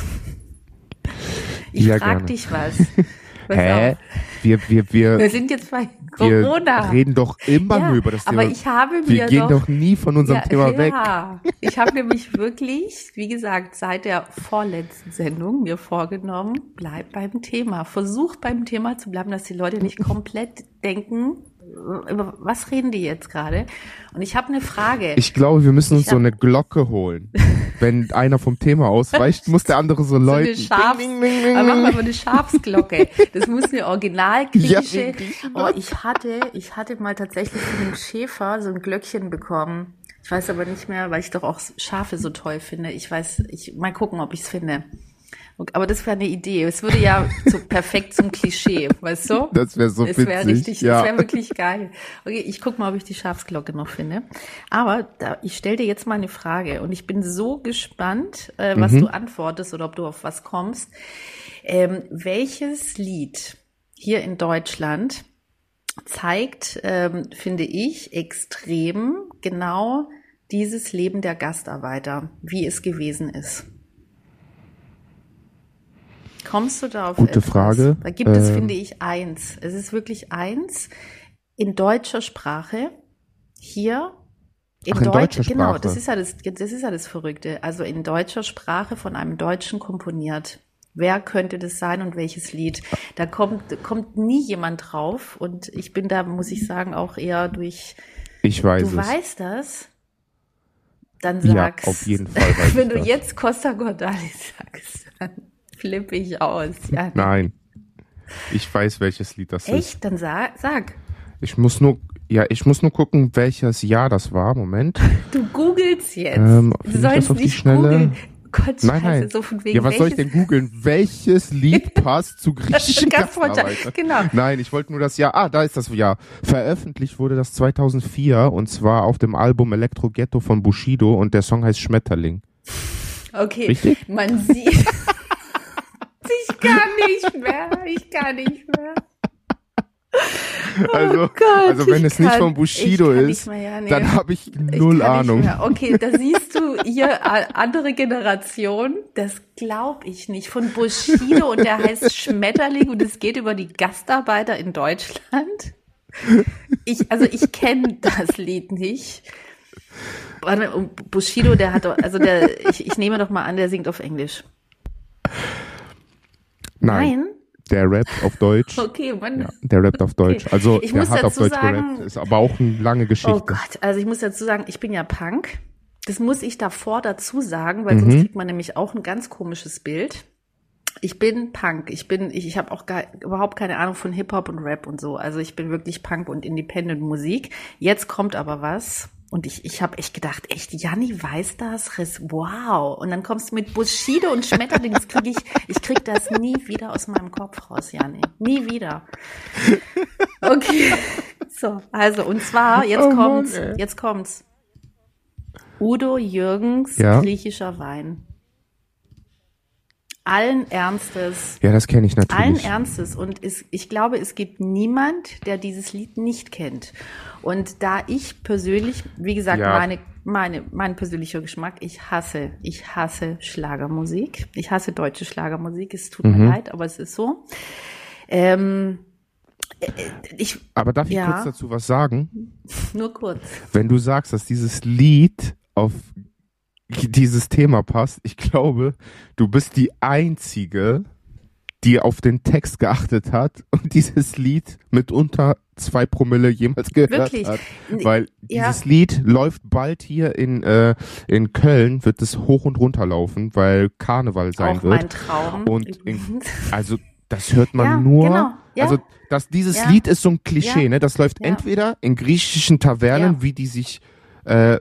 Ich ja, frage dich was. Hä? Wir, wir, wir, wir sind jetzt bei Corona. Wir reden doch immer ja, nur über das Thema. Aber ich habe mir Wir gehen doch, nie von unserem ja, Thema weg. Ja, ich habe nämlich wirklich, wie gesagt, seit der vorletzten Sendung mir vorgenommen, bleib beim Thema. Versuch beim Thema zu bleiben, dass die Leute nicht komplett denken, über was reden die jetzt gerade? Und ich habe eine Frage. Ich glaube, wir müssen uns so eine Glocke holen. Wenn einer vom Thema ausweicht, muss der andere so läuten. So eine Schafs ding, ding, ding, aber mach mal eine Schafsglocke. Das muss eine original griechische. Ja, oh, ich hatte, ich hatte mal tatsächlich von einem Schäfer so ein Glöckchen bekommen. Ich weiß aber nicht mehr, weil ich doch auch Schafe so toll finde. Ich weiß, ich mal gucken, ob ich es finde. Aber das wäre eine Idee. Es würde ja so perfekt zum Klischee, weißt du? Das wäre so das wär witzig. Richtig, ja. Das wäre wirklich geil. Okay, ich guck mal, ob ich die Schafsglocke noch finde. Aber da, ich stelle dir jetzt mal eine Frage und ich bin so gespannt, äh, was mhm. du antwortest oder ob du auf was kommst. Ähm, welches Lied hier in Deutschland zeigt, ähm, finde ich, extrem genau dieses Leben der Gastarbeiter, wie es gewesen ist? Kommst du da auf Gute etwas? Frage. Da gibt es, ähm, finde ich, eins. Es ist wirklich eins in deutscher Sprache. Hier in, Ach, in Deutsch, deutscher genau, Sprache. das ist ja das, das ist ja das Verrückte. Also in deutscher Sprache von einem Deutschen komponiert. Wer könnte das sein und welches Lied? Da kommt, kommt nie jemand drauf und ich bin da, muss ich sagen, auch eher durch. Ich weiß du es. Weißt das? Dann sag's. Ja, auf jeden Fall. Wenn du das. jetzt Costa Cordalis sagst, dann flippe ich aus. Ja. Nein. Ich weiß, welches Lied das Echt? ist. Echt? Dann sag, sag. Ich muss nur, ja, ich muss nur gucken, welches Jahr das war. Moment. Du googelst jetzt. Ähm, du sollst auf nicht Schnelle? googeln. Gott, nein, nein. So von wegen ja, was soll ich denn googeln? Welches Lied passt zu griechischen Gastarbeitern? Genau. Nein, ich wollte nur das Jahr. Ah, da ist das Jahr. Veröffentlicht wurde das 2004 und zwar auf dem Album Electro Ghetto von Bushido und der Song heißt Schmetterling. Okay. Richtig? Man sieht. Ich kann nicht mehr. Ich kann nicht mehr. Also, oh Gott, also wenn es kann, nicht von Bushido ist, ja, nee. dann habe ich null ich Ahnung. Okay, da siehst du hier andere Generation. Das glaube ich nicht. Von Bushido und der heißt Schmetterling und es geht über die Gastarbeiter in Deutschland. Ich, also ich kenne das Lied nicht. Bushido, der hat doch, also der, ich, ich nehme doch mal an, der singt auf Englisch. Nein. Nein? Der rappt auf Deutsch. Okay, man. Ja, der rappt auf Deutsch. Also Ich der muss hat auf Deutsch sagen- gerappt, ist aber auch eine lange Geschichte. Oh Gott, also ich muss dazu sagen, ich bin ja Punk. Das muss ich davor dazu sagen, weil Mhm. sonst kriegt man nämlich auch ein ganz komisches Bild. Ich bin Punk. Ich bin, ich, ich habe auch gar, überhaupt keine Ahnung von Hip-Hop und Rap und so. Also ich bin wirklich Punk und Independent Musik. Jetzt kommt aber was. Und ich, ich habe echt gedacht, echt, Janni weiß das? Res- Wow. Und dann kommst du mit Bushido und Schmetterling. Das krieg ich, ich krieg das nie wieder aus meinem Kopf raus, Janni. Nie wieder. Okay. So, also, und zwar, jetzt Oh Mann, kommt's, ey. jetzt kommt's. Udo Jürgens Ja. griechischer Wein. Allen Ernstes, Ja, das kenne ich allen natürlich. Ernstes. Und es, ich glaube, es gibt niemand, der dieses Lied nicht kennt. Und da ich persönlich, wie gesagt, Ja. meine, meine, mein persönlicher Geschmack, ich hasse, ich hasse Schlagermusik. Ich hasse deutsche Schlagermusik. Es tut Mhm. mir leid, aber es ist so. Ähm, äh, ich, Aber darf ich Ja. kurz dazu was sagen? nur kurz. Wenn du sagst, dass dieses Lied auf dieses Thema passt, ich glaube, du bist die Einzige, die auf den Text geachtet hat und dieses Lied mit unter zwei Promille jemals gehört Wirklich? hat. Weil Ja. dieses Lied läuft bald hier in, äh, in Köln, wird es hoch und runter laufen, weil Karneval sein Auch wird. mein Traum. Und in-. Also das hört man Ja, nur. genau, ja. Also das, dieses. Lied ist so ein Klischee, ne? Das läuft entweder in griechischen Tavernen, wie die sich, äh,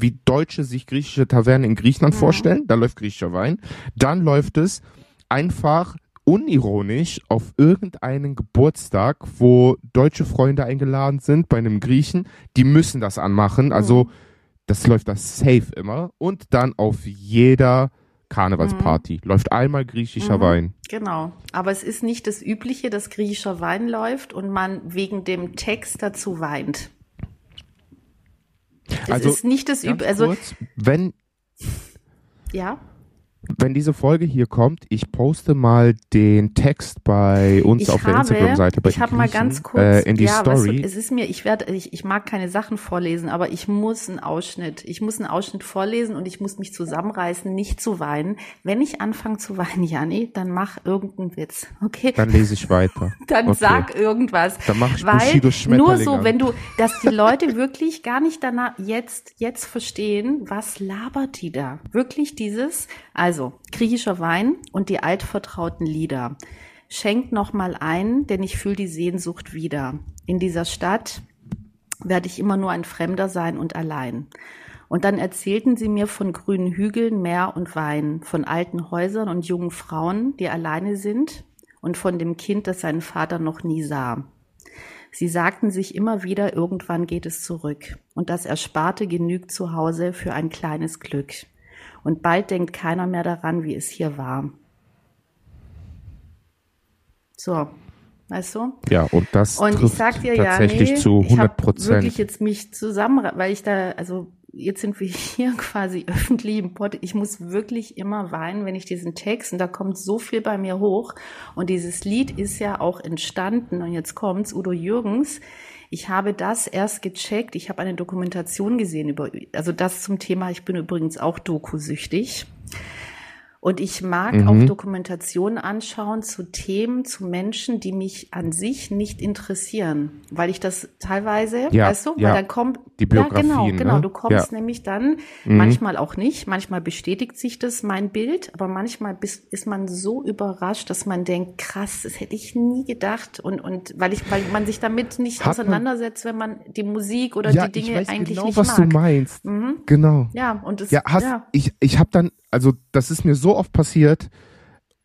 wie Deutsche sich griechische Tavernen in Griechenland Mhm. vorstellen. Da läuft griechischer Wein. Dann läuft es einfach unironisch auf irgendeinen Geburtstag, wo deutsche Freunde eingeladen sind bei einem Griechen. Die müssen das anmachen. Also Mhm. das läuft das safe immer. Und dann auf jeder Karnevalsparty läuft einmal griechischer Mhm. Wein. Genau. Aber es ist nicht das Übliche, dass griechischer Wein läuft und man wegen dem Text dazu weint. Es Also, ist nicht das Übliche. Also, kurz, wenn, ja. Wenn diese Folge hier kommt, ich poste mal den Text bei uns Ich auf der habe, Instagram-Seite bei ich habe mal ganz kurz, äh, in die ja, weißt Story. du, es ist mir, ich werde, ich, ich mag keine Sachen vorlesen, aber ich muss einen Ausschnitt, ich muss einen Ausschnitt vorlesen und ich muss mich zusammenreißen, nicht zu weinen. Wenn ich anfange zu weinen, Janni, dann mach irgendeinen Witz, okay? dann lese ich weiter. Dann Okay. sag irgendwas. Dann mach ich Weil nur so, an. wenn du, dass die Leute wirklich gar nicht danach jetzt, jetzt verstehen, was labert die da? Wirklich dieses, also griechischer Wein und die altvertrauten Lieder. Schenkt noch mal ein, denn ich fühle die Sehnsucht wieder. In dieser Stadt werde ich immer nur ein Fremder sein und allein. Und dann erzählten sie mir von grünen Hügeln, Meer und Wein, von alten Häusern und jungen Frauen, die alleine sind und von dem Kind, das seinen Vater noch nie sah. Sie sagten sich immer wieder, irgendwann geht es zurück. Und das Ersparte genügt zu Hause für ein kleines Glück. Und bald denkt keiner mehr daran, wie es hier war. So, weißt du? Ja, und das Und ich trifft sag dir ja, tatsächlich nee, zu ich 100 habe Prozent. wirklich jetzt mich zusammen, weil ich da, also jetzt sind wir hier quasi öffentlich im Pod. Ich muss wirklich immer weinen, wenn ich diesen Text, und da kommt so viel bei mir hoch. Und dieses Lied ist ja auch entstanden, und jetzt kommt's, Udo Jürgens. Ich habe das erst gecheckt. Ich habe eine Dokumentation gesehen über, also das zum Thema, ich bin übrigens auch dokusüchtig. Und ich mag Mhm. auch Dokumentationen anschauen zu Themen, zu Menschen, die mich an sich nicht interessieren, weil ich das teilweise, Ja, weißt du, ja. weil dann kommt Die ja genau, genau, ne? du kommst Ja. nämlich dann Mhm. manchmal auch nicht, manchmal bestätigt sich das mein Bild, aber manchmal bist, ist man so überrascht, dass man denkt, krass, das hätte ich nie gedacht und und weil ich weil man sich damit nicht Hat man- auseinandersetzt, wenn man die Musik oder die ich Dinge weiß eigentlich genau, nicht was mag. du meinst. Mhm. Genau. Ja, und das Ja, hast, ja. ich, ich habe dann, also das ist mir so oft passiert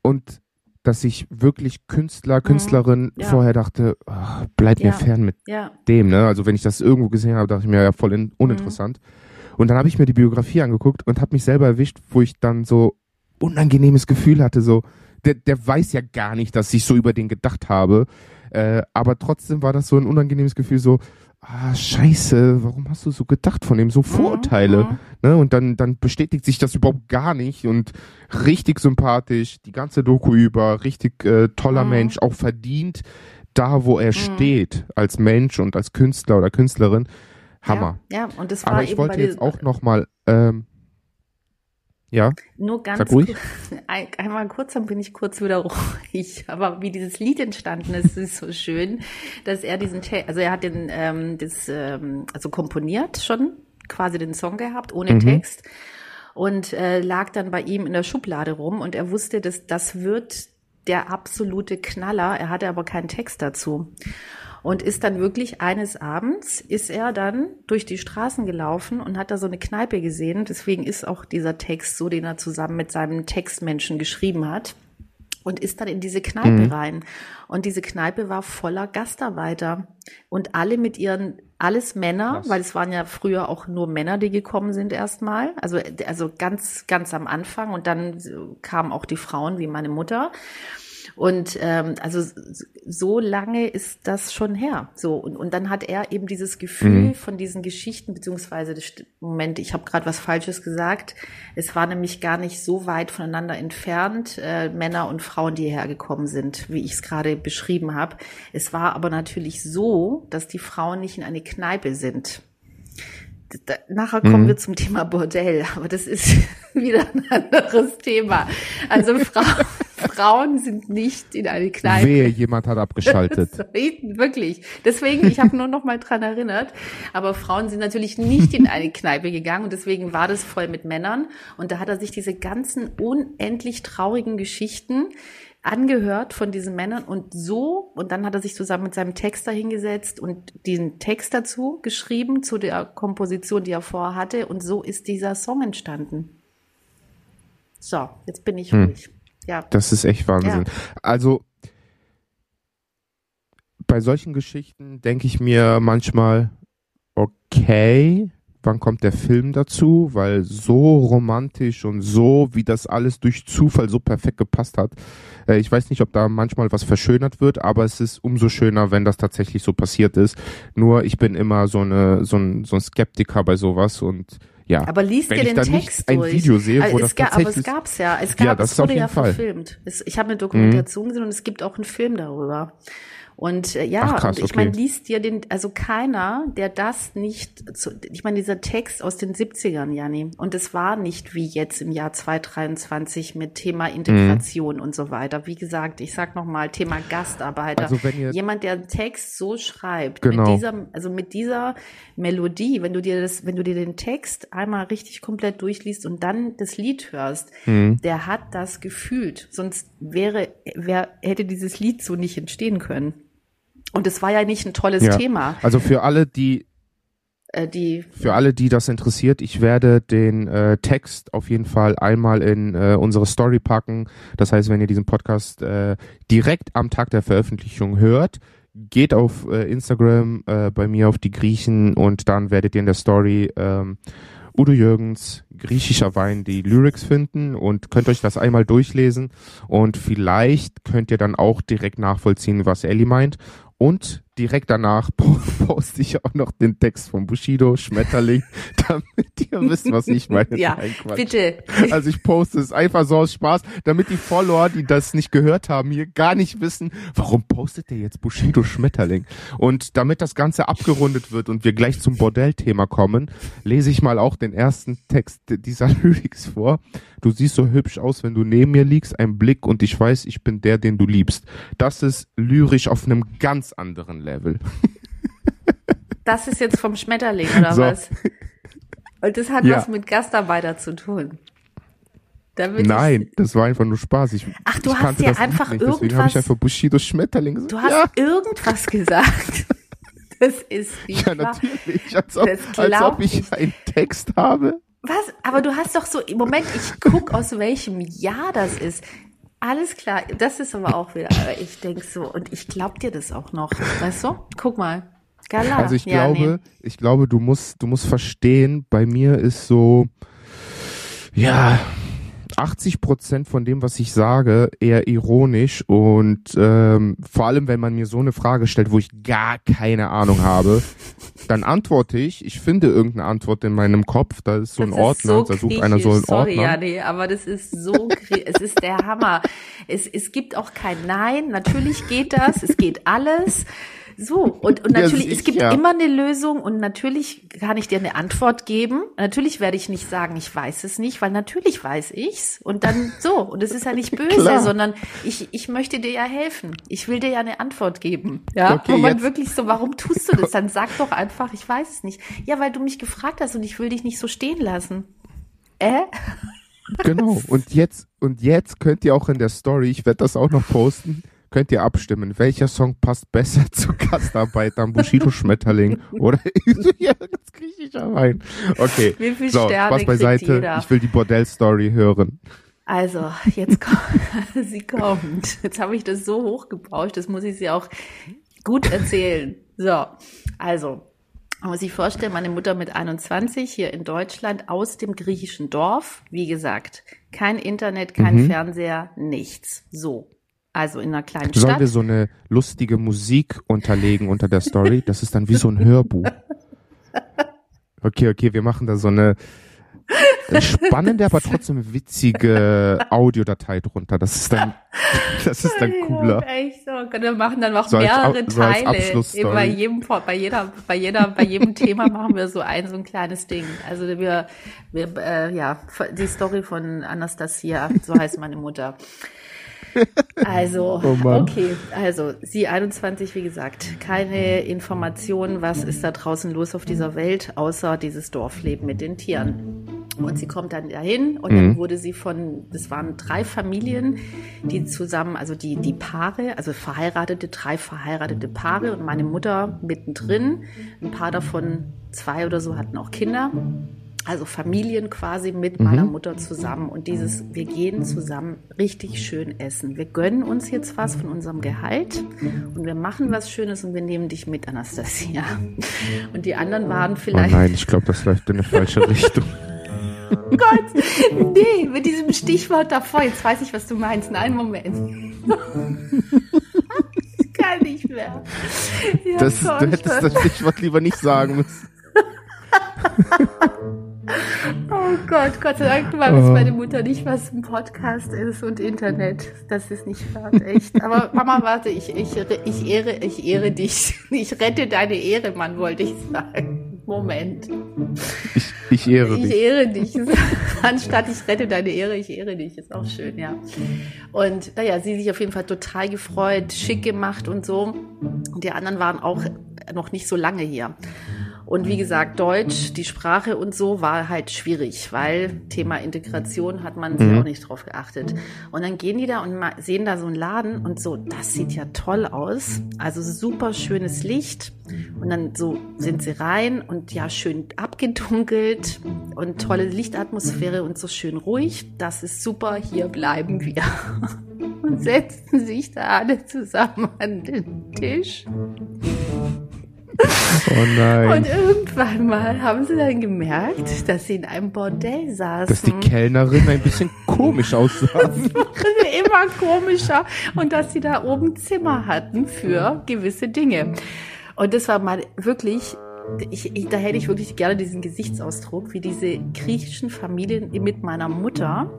und dass ich wirklich Künstler, Künstlerin Mhm. Ja. vorher dachte, ah, bleib Ja. mir fern mit ja, dem, ne? Also wenn ich das irgendwo gesehen habe, dachte ich mir, ja, voll in, uninteressant. Und dann habe ich mir die Biografie angeguckt und habe mich selber erwischt, wo ich dann so unangenehmes Gefühl hatte, so, der, der weiß ja gar nicht, dass ich so über den gedacht habe. Äh, aber trotzdem war das so ein unangenehmes Gefühl, so, ah, scheiße, warum hast du so gedacht von ihm? So Vorurteile. Mhm. Ne? Und dann, dann bestätigt sich das überhaupt gar nicht und richtig sympathisch, die ganze Doku über, richtig äh, toller Mhm. Mensch, auch verdient da, wo er Mhm. steht, als Mensch und als Künstler oder Künstlerin. Hammer. Ja, ja, und das war Aber ich wollte jetzt auch nochmal, ähm, Ja. Nur ganz kurz, ein, einmal kurz, dann bin ich kurz wieder ruhig. Aber wie dieses Lied entstanden ist, ist so schön, dass er diesen, also er hat den, ähm, das, ähm, also komponiert schon, quasi den Song gehabt, ohne Mhm. Text. Und äh, lag dann bei ihm in der Schublade rum und er wusste, dass das wird der absolute Knaller. Er hatte aber keinen Text dazu. Und ist dann wirklich eines Abends, ist er dann durch die Straßen gelaufen und hat da so eine Kneipe gesehen. Deswegen ist auch dieser Text so, den er zusammen mit seinem Textmenschen geschrieben hat. Und ist dann in diese Kneipe rein. Und diese Kneipe war voller Gastarbeiter. Und alle mit ihren, alles Männer, Krass. weil es waren ja früher auch nur Männer, die gekommen sind erstmal. Also, also ganz, ganz am Anfang. Und dann kamen auch die Frauen wie meine Mutter. Und ähm, also so lange ist das schon her. So und, und dann hat er eben dieses Gefühl Mhm. von diesen Geschichten beziehungsweise Moment, ich habe gerade was Falsches gesagt. Es war nämlich gar nicht so weit voneinander entfernt äh, Männer und Frauen, die hierher gekommen sind, wie ich es gerade beschrieben habe. Es war aber natürlich so, dass die Frauen nicht in eine Kneipe sind. Nachher kommen Mhm. wir zum Thema Bordell, aber das ist wieder ein anderes Thema. Also Fra Frauen sind nicht in eine Kneipe. Wehe, jemand hat abgeschaltet. Wirklich. Deswegen, ich habe nur noch mal dran erinnert. Aber Frauen sind natürlich nicht in eine Kneipe gegangen und deswegen war das voll mit Männern. Und da hat er sich diese ganzen unendlich traurigen Geschichten angehört von diesen Männern und so, und dann hat er sich zusammen mit seinem Texter hingesetzt und diesen Text dazu geschrieben, zu der Komposition, die er vorher hatte. Und so ist dieser Song entstanden. So, jetzt bin ich Hm. ruhig. Ja. Das ist echt Wahnsinn. Also bei solchen Geschichten denke ich mir manchmal, okay, wann kommt der Film dazu? Weil so romantisch und so, wie das alles durch Zufall so perfekt gepasst hat. Äh, ich weiß nicht, ob da manchmal was verschönert wird, aber es ist umso schöner, wenn das tatsächlich so passiert ist. Nur ich bin immer so eine so ein, so ein Skeptiker bei sowas und ja. Aber liest Wenn dir den Text nicht ein durch. Video sehe, wo Also das ga, aber es tatsächlich- gab's ja. Es Ja, gab, das es wurde ja Fall. verfilmt. Es, ich habe eine Dokumentation gesehen und es gibt auch einen Film darüber. Und äh, ja, Ach, krass, und ich okay. meine, liest dir den, also keiner, der das nicht, zu, ich meine, dieser Text aus den 70ern, Janni, und es war nicht wie jetzt im Jahr 2023 mit Thema Mhm. Integration und so weiter. Wie gesagt, ich sag nochmal, Thema Gastarbeiter. Also wenn ihr- Jemand, der einen Text so schreibt, Genau. mit dieser, also mit dieser Melodie, wenn du dir das, wenn du dir den Text einmal richtig komplett durchliest und dann das Lied hörst, Mhm. der hat das gefühlt. Sonst wäre, wer hätte dieses Lied so nicht entstehen können. Und es war ja nicht ein tolles Ja. Thema. Also für alle, die Äh, die, Für alle, die das interessiert, ich werde den äh, Text auf jeden Fall einmal in äh, unsere Story packen. Das heißt, wenn ihr diesen Podcast äh, direkt am Tag der Veröffentlichung hört, geht auf äh, Instagram äh, bei mir auf die Griechen und dann werdet ihr in der Story ähm, Udo Jürgens, griechischer Wein, die Lyrics finden und könnt euch das einmal durchlesen und vielleicht könnt ihr dann auch direkt nachvollziehen, was Ellie meint. Und direkt danach po- poste ich auch noch den Text von Bushido, Schmetterling, damit ihr wisst, was ich meine. ja, Nein, Quatsch. bitte. Also ich poste es einfach so aus Spaß, damit die Follower, die das nicht gehört haben, hier gar nicht wissen, warum postet der jetzt Bushido Schmetterling? Und damit das Ganze abgerundet wird und wir gleich zum Bordellthema kommen, lese ich mal auch den ersten Text dieser Lyrics vor. Du siehst so hübsch aus, wenn du neben mir liegst, ein Blick und ich weiß, ich bin der, den du liebst. Das ist lyrisch auf einem ganz anderen Level. Das ist jetzt vom Schmetterling oder So. was? Und das hat Ja. was mit Gastarbeiter zu tun. Nein, das war einfach nur Spaß. Ich, Ach, du hast dir einfach nicht, Deswegen habe ich irgendwas- einfach Bushido Schmetterling gesagt. Du hast ja. irgendwas gesagt. Das ist nicht Ja, wahr. natürlich. Als ob, als ob ich, ich. einen Text habe. Was? Aber du hast doch so, im Moment, ich guck aus welchem Jahr das ist. Alles klar, das ist aber auch wieder, aber ich denk so, und ich glaub dir das auch noch, weißt du? Guck mal. Gala. Also ich Ja, glaube, nee. ich glaube, du musst, du musst verstehen, bei mir ist so, ja, 80 Prozent von dem, was ich sage, eher ironisch und ähm, vor allem, wenn man mir so eine Frage stellt, wo ich gar keine Ahnung habe, dann antworte ich. Ich finde irgendeine Antwort in meinem Kopf. Da ist so ein Das Ordner, ist da sucht einer so einen. Sorry, Ordner. ja, nee, aber das ist so, es ist der Hammer. Es, es gibt auch kein Nein. Natürlich geht das. Es geht alles. So, und, und Ja, natürlich, es gibt immer eine Lösung und natürlich kann ich dir eine Antwort geben. Natürlich werde ich nicht sagen, ich weiß es nicht, weil natürlich weiß ich's. Und dann so, und es ist ja nicht böse, Klar. sondern ich, ich möchte dir ja helfen. Ich will dir ja eine Antwort geben. Ja, Okay, wo man jetzt- wirklich so, warum tust du das? Dann sag doch einfach, ich weiß es nicht. Ja, weil du mich gefragt hast und ich will dich nicht so stehen lassen. Äh? Genau. Und jetzt, und jetzt könnt ihr auch in der Story, ich werde das auch noch posten, könnt ihr abstimmen, welcher Song passt besser zu Gastarbeit am Bushido Schmetterling oder ja, das griechischer Wein. Okay. Wie viel so, Sterne Spaß beiseite. jeder? Ich will die Bordell-Story hören. Also, jetzt kommt, sie kommt. Jetzt habe ich das so hochgebauscht, das muss ich sie auch gut erzählen. So, also, man muss sich vorstellen, meine Mutter mit 21 hier in Deutschland aus dem griechischen Dorf. Wie gesagt, kein Internet, kein Mhm. Fernseher, nichts. So. Also in einer kleinen Sollen Stadt. wir so eine lustige Musik unterlegen unter der Story? Das ist dann wie so ein Hörbuch. Okay, okay, wir machen da so eine äh, spannende, aber trotzdem witzige Audiodatei drunter. Das ist dann, das ist dann cooler. Ja, echt so. Wir machen dann noch So als mehrere Ab- so als Teile. Bei jedem, bei jeder, bei jeder, bei jedem Thema machen wir so ein, so ein kleines Ding. Also wir, wir, äh, ja, die Story von Anastasia, so heißt meine Mutter. Also, Oh okay, also sie 21, wie gesagt, keine Informationen, was ist da draußen los auf dieser Welt, außer dieses Dorfleben mit den Tieren. Und sie kommt dann dahin und dann Mhm. wurde sie von, das waren drei Familien, die zusammen, also die, die Paare, also verheiratete, drei verheiratete Paare und meine Mutter mittendrin. Ein paar davon, zwei oder so, hatten auch Kinder. Also Familien quasi mit Mhm. meiner Mutter zusammen. Und dieses, wir gehen zusammen richtig schön essen. Wir gönnen uns jetzt was von unserem Gehalt und wir machen was Schönes und wir nehmen dich mit, Anastasia. Und die anderen waren Oh vielleicht. nein, ich glaube, das läuft in eine falsche Richtung. Oh Gott, nee, mit diesem Stichwort davor. Jetzt weiß ich, was du meinst. Nein, Moment. ich kann nicht mehr. Ja, Das, du Gott, hättest das Stichwort lieber nicht sagen müssen. Oh Gott, Gott sei Dank weiß Oh. meine Mutter nicht, was ein Podcast ist und Internet. Das ist nicht hört, echt. Aber Mama, warte, ich, ich, ich ehre, ich ehre dich. Ich rette deine Ehre, Mann, wollte ich sagen. Moment. Ich, ich ehre Ich dich. ehre dich. Anstatt ich rette deine Ehre, ich ehre dich. Ist auch schön, ja. Und naja, sie sich auf jeden Fall total gefreut, schick gemacht und so. Und die anderen waren auch noch nicht so lange hier. Und wie gesagt, Deutsch, die Sprache und so war halt schwierig, weil Thema Integration hat man sich Mhm. auch nicht drauf geachtet. Und dann gehen die da und sehen da so einen Laden und so, das sieht ja toll aus. Also super schönes Licht. Und dann so sind sie rein und ja, schön abgedunkelt und tolle Lichtatmosphäre und so schön ruhig. Das ist super, hier bleiben wir. Und setzen sich da alle zusammen an den Tisch. Oh nein. Und irgendwann mal haben sie dann gemerkt, dass sie in einem Bordell saßen. Dass die Kellnerin ein bisschen komisch aussah. immer komischer und dass sie da oben Zimmer hatten für gewisse Dinge. Und das war mal wirklich, ich, ich, da hätte ich wirklich gerne diesen Gesichtsausdruck, wie diese griechischen Familien mit meiner Mutter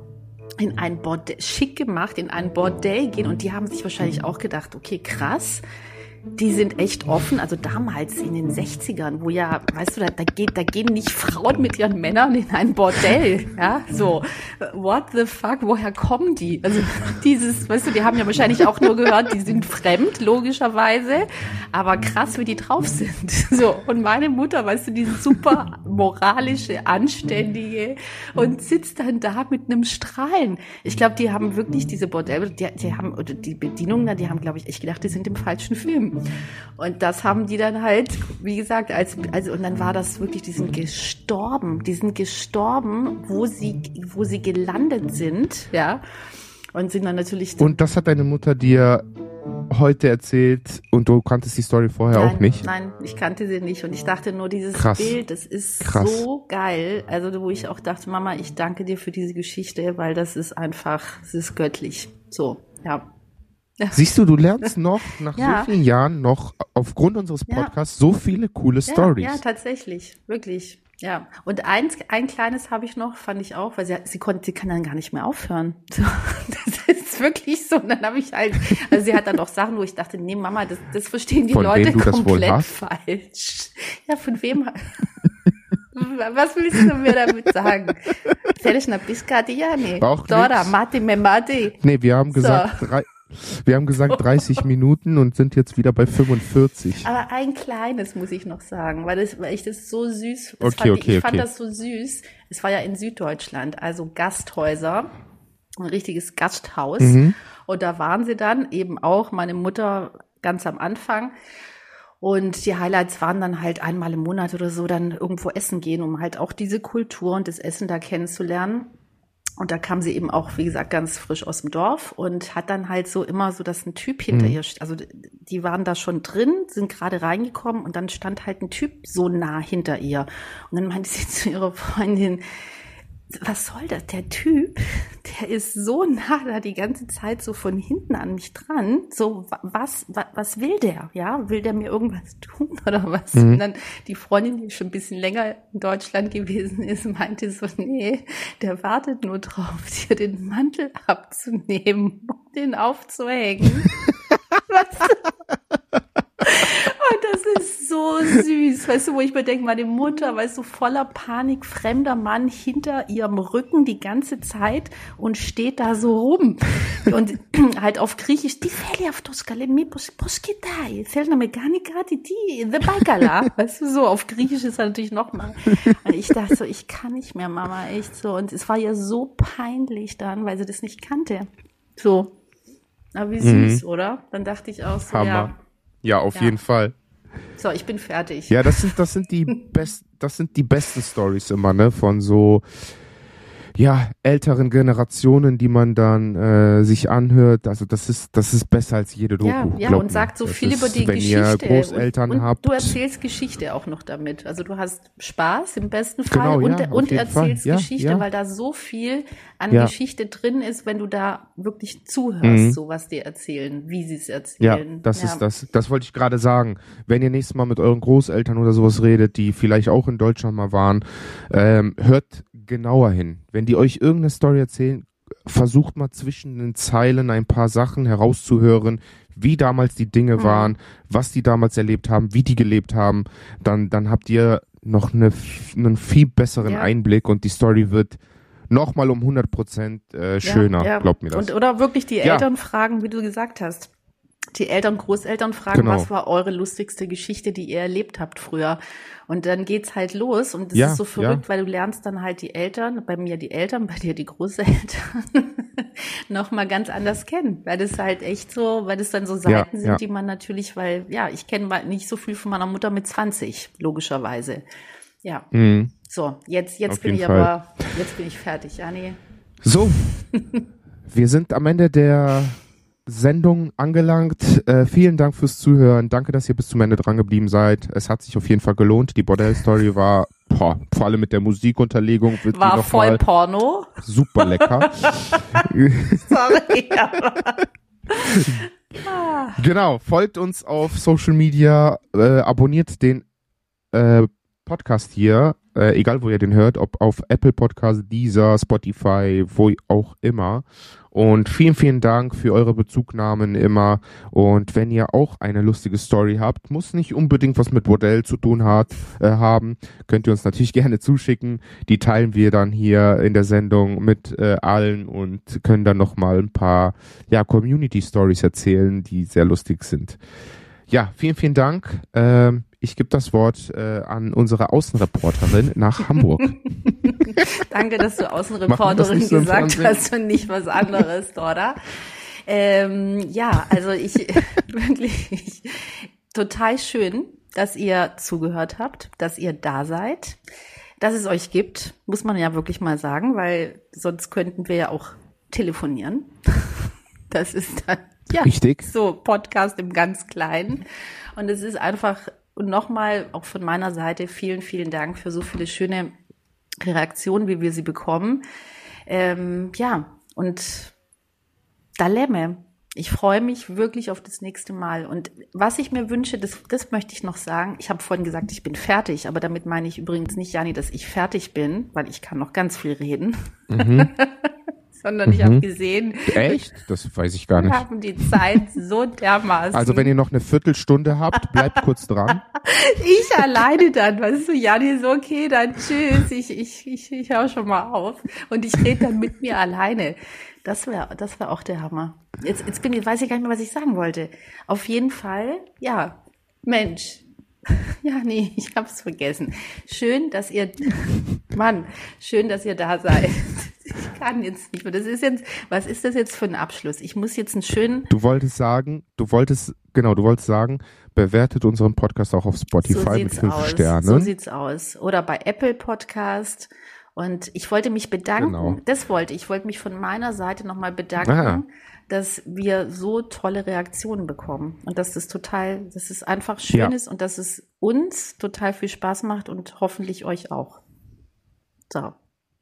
in ein Bordell, schick gemacht, in ein Bordell gehen und die haben sich wahrscheinlich auch gedacht, okay, krass. Die sind echt offen, also damals in den 60ern, wo ja, weißt du, da, da, geht, da gehen nicht Frauen mit ihren Männern in ein Bordell, ja, so, what the fuck, woher kommen die? Also dieses, weißt du, die haben ja wahrscheinlich auch nur gehört, die sind fremd, logischerweise, aber krass, wie die drauf sind, so, und meine Mutter, weißt du, die super moralische, anständige und sitzt dann da mit einem Strahlen. Ich glaube, die haben wirklich diese Bordelle, die, die haben, oder die Bedienungen da, die haben, glaube ich, echt gedacht, die sind im falschen Film. Und das haben die dann halt, wie gesagt, als, also, und dann war das wirklich, die sind gestorben, die sind gestorben, wo sie, wo sie gelandet sind, ja. Und sind dann natürlich. Und das hat deine Mutter dir heute erzählt und du kanntest die Story vorher nein, auch nicht? Nein, ich kannte sie nicht. Und ich dachte nur, dieses Krass. Bild, das ist Krass. so geil. Also, wo ich auch dachte, Mama, ich danke dir für diese Geschichte, weil das ist einfach, es ist göttlich. So, ja. Siehst du, du lernst noch nach Ja. so vielen Jahren noch aufgrund unseres Ja. Podcasts so viele coole Stories. Ja, ja, tatsächlich. Wirklich. Ja, und eins, ein kleines habe ich noch, fand ich auch, weil sie, sie konnte, sie kann dann gar nicht mehr aufhören. So, das ist wirklich so. Und dann habe ich halt, also sie hat dann auch Sachen, wo ich dachte, nee, Mama, das, das verstehen die Von Leute komplett falsch. Ja, von wem? Was willst du mir damit sagen? Fährst na Biscati? Nee. Dora, mate me mate. Nee, wir haben gesagt, drei, wir haben gesagt 30 Minuten und sind jetzt wieder bei 45. Aber ein kleines muss ich noch sagen, weil, das, weil ich das so süß, das Okay, fand, okay, ich fand okay. das so süß. Es war ja in Süddeutschland, also Gasthäuser, ein richtiges Gasthaus. Mhm. Und da waren sie dann eben auch, meine Mutter ganz am Anfang. Und die Highlights waren dann halt einmal im Monat oder so dann irgendwo essen gehen, um halt auch diese Kultur und das Essen da kennenzulernen. Und da kam sie eben auch, wie gesagt, ganz frisch aus dem Dorf und hat dann halt so immer so, dass ein Typ hinter Mhm. ihr, also die waren da schon drin, sind gerade reingekommen und dann stand halt ein Typ so nah hinter ihr. Und dann meinte sie zu ihrer Freundin, was soll das? Der Typ, der ist so nah da die ganze Zeit so von hinten an mich dran. So, wa- was, wa, was will der? Ja, will der mir irgendwas tun oder was? Mhm. Und dann die Freundin, die schon ein bisschen länger in Deutschland gewesen ist, meinte so, nee, der wartet nur drauf, dir den Mantel abzunehmen und den aufzuhängen. was? so süß, weißt du, wo ich mir denke, meine Mutter, weißt du, voller Panik, fremder Mann hinter ihrem Rücken die ganze Zeit und steht da so rum. Und halt auf Griechisch, die Felia Vtoskale, mi poskitai, Felna Meganikati, die, the Baikala. Weißt du, so auf Griechisch ist er natürlich nochmal. Ich dachte so, ich kann nicht mehr, Mama, echt so. Und es war ja so peinlich dann, weil sie das nicht kannte. So. Aber wie mhm. süß, mhm. oder? Dann dachte ich auch so, Hammer. ja. Ja, auf ja. jeden Fall. So, ich bin fertig. Ja, das sind, das sind die best, das sind die besten Stories immer, ne, von so, ja, älteren Generationen, die man dann äh, sich anhört. Also das ist, das ist besser als jede Doku. Ja, ja, und sagt so viel ist, über die wenn Geschichte. ihr Großeltern und, und habt. Du erzählst Geschichte auch noch damit. Also du hast Spaß im besten Fall Genau, und, ja, und Fall. erzählst Ja, Geschichte, ja. weil da so viel an Ja. Geschichte drin ist, wenn du da wirklich zuhörst, Mhm. so was die erzählen, wie sie es Ja, erzählen. das ist das. Das wollte ich gerade sagen. Wenn ihr nächstes Mal mit euren Großeltern oder sowas redet, die vielleicht auch in Deutschland mal waren, ähm, hört genauer hin. Wenn die euch irgendeine Story erzählen, versucht mal zwischen den Zeilen ein paar Sachen herauszuhören, wie damals die Dinge Mhm. waren, was die damals erlebt haben, wie die gelebt haben. Dann, dann habt ihr noch eine, einen viel besseren Ja. Einblick und die Story wird nochmal um 100 Prozent äh, schöner. Ja, ja. Glaubt mir das. Und, oder wirklich die. Eltern fragen, wie du gesagt hast. Die Eltern, Großeltern fragen, Genau. was war eure lustigste Geschichte, die ihr erlebt habt früher? Und dann geht's halt los und es Ja, ist so verrückt, ja. weil du lernst dann halt die Eltern, bei mir die Eltern, bei dir die Großeltern, nochmal ganz anders kennen. Weil das halt echt so, weil das dann so Seiten sind, ja. die man natürlich, weil, ja, ich kenne nicht so viel von meiner Mutter mit 20, logischerweise. Ja, Mhm. so, jetzt, jetzt Auf bin ich Fall. aber, jetzt bin ich fertig, ja, nee. So, wir sind am Ende der Sendung angelangt. Äh, vielen Dank fürs Zuhören. Danke, dass ihr bis zum Ende dran geblieben seid. Es hat sich auf jeden Fall gelohnt. Die Bordell-Story war, boah, vor allem mit der Musikunterlegung, wird War voll Porno. super lecker. Sorry. genau, folgt uns auf Social Media, äh, abonniert den äh, Podcast hier, äh, egal wo ihr den hört, ob auf Apple Podcast, Deezer, Spotify, wo auch immer. Und vielen, vielen Dank für eure Bezugnahmen immer. Und wenn ihr auch eine lustige Story habt, muss nicht unbedingt was mit Bordell zu tun hat, äh, haben, könnt ihr uns natürlich gerne zuschicken. Die teilen wir dann hier in der Sendung mit äh, allen und können dann nochmal ein paar ja, Community Stories erzählen, die sehr lustig sind. Ja, vielen, vielen Dank. Ähm, ich gebe das Wort äh, an unsere Außenreporterin nach Hamburg. Danke, dass du Außenreporterin so gesagt hast und nicht was anderes, Dora. Ähm, ja, also ich wirklich total schön, dass ihr zugehört habt, dass ihr da seid, dass es euch gibt, muss man ja wirklich mal sagen, weil sonst könnten wir ja auch telefonieren. Das ist dann ja Richtig. so Podcast im ganz Kleinen. Und es ist einfach und nochmal auch von meiner Seite vielen, vielen Dank für so viele schöne Reaktionen, wie wir sie bekommen. Ähm, ja, und Dalemme. Ich freue mich wirklich auf das nächste Mal. Und was ich mir wünsche, das, das möchte ich noch sagen. Ich habe vorhin gesagt, ich bin fertig, aber damit meine ich übrigens nicht, Jani, dass ich fertig bin, weil ich kann noch ganz viel reden. Mhm. sondern mhm. ich habe gesehen. Echt? Das weiß ich gar nicht. Wir haben die Zeit so dermaßen. Also wenn ihr noch eine Viertelstunde habt, bleibt kurz dran. ich alleine dann, weißt du, Jani, so okay, dann tschüss, ich, ich, ich, ich hör schon mal auf. Und ich rede dann mit mir alleine. Das wäre das wär auch der Hammer. Jetzt, jetzt bin ich, weiß ich gar nicht mehr, was ich sagen wollte. Auf jeden Fall, ja, Mensch. Ja, nee, ich hab's vergessen. Schön, dass ihr, Mann, schön, dass ihr da seid. Ich kann jetzt nicht mehr. Das ist jetzt, was ist das jetzt für ein Abschluss? Ich muss jetzt einen schönen. Du wolltest sagen, du wolltest, genau, du wolltest sagen, bewertet unseren Podcast auch auf Spotify so mit fünf aus. Sternen. So sieht's aus. Oder bei Apple Podcast. Und ich wollte mich bedanken. Genau. Das wollte ich. Ich wollte mich von meiner Seite nochmal bedanken, Aha. dass wir so tolle Reaktionen bekommen. Und dass das total, dass es einfach schön ja. ist und dass es uns total viel Spaß macht und hoffentlich euch auch. So.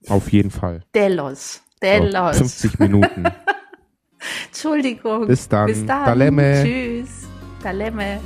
Auf jeden Fall. Delos. Delos. So, 50 Minuten. Entschuldigung. Bis dann. Bis dann. Dalemme. Tschüss. Dalemme.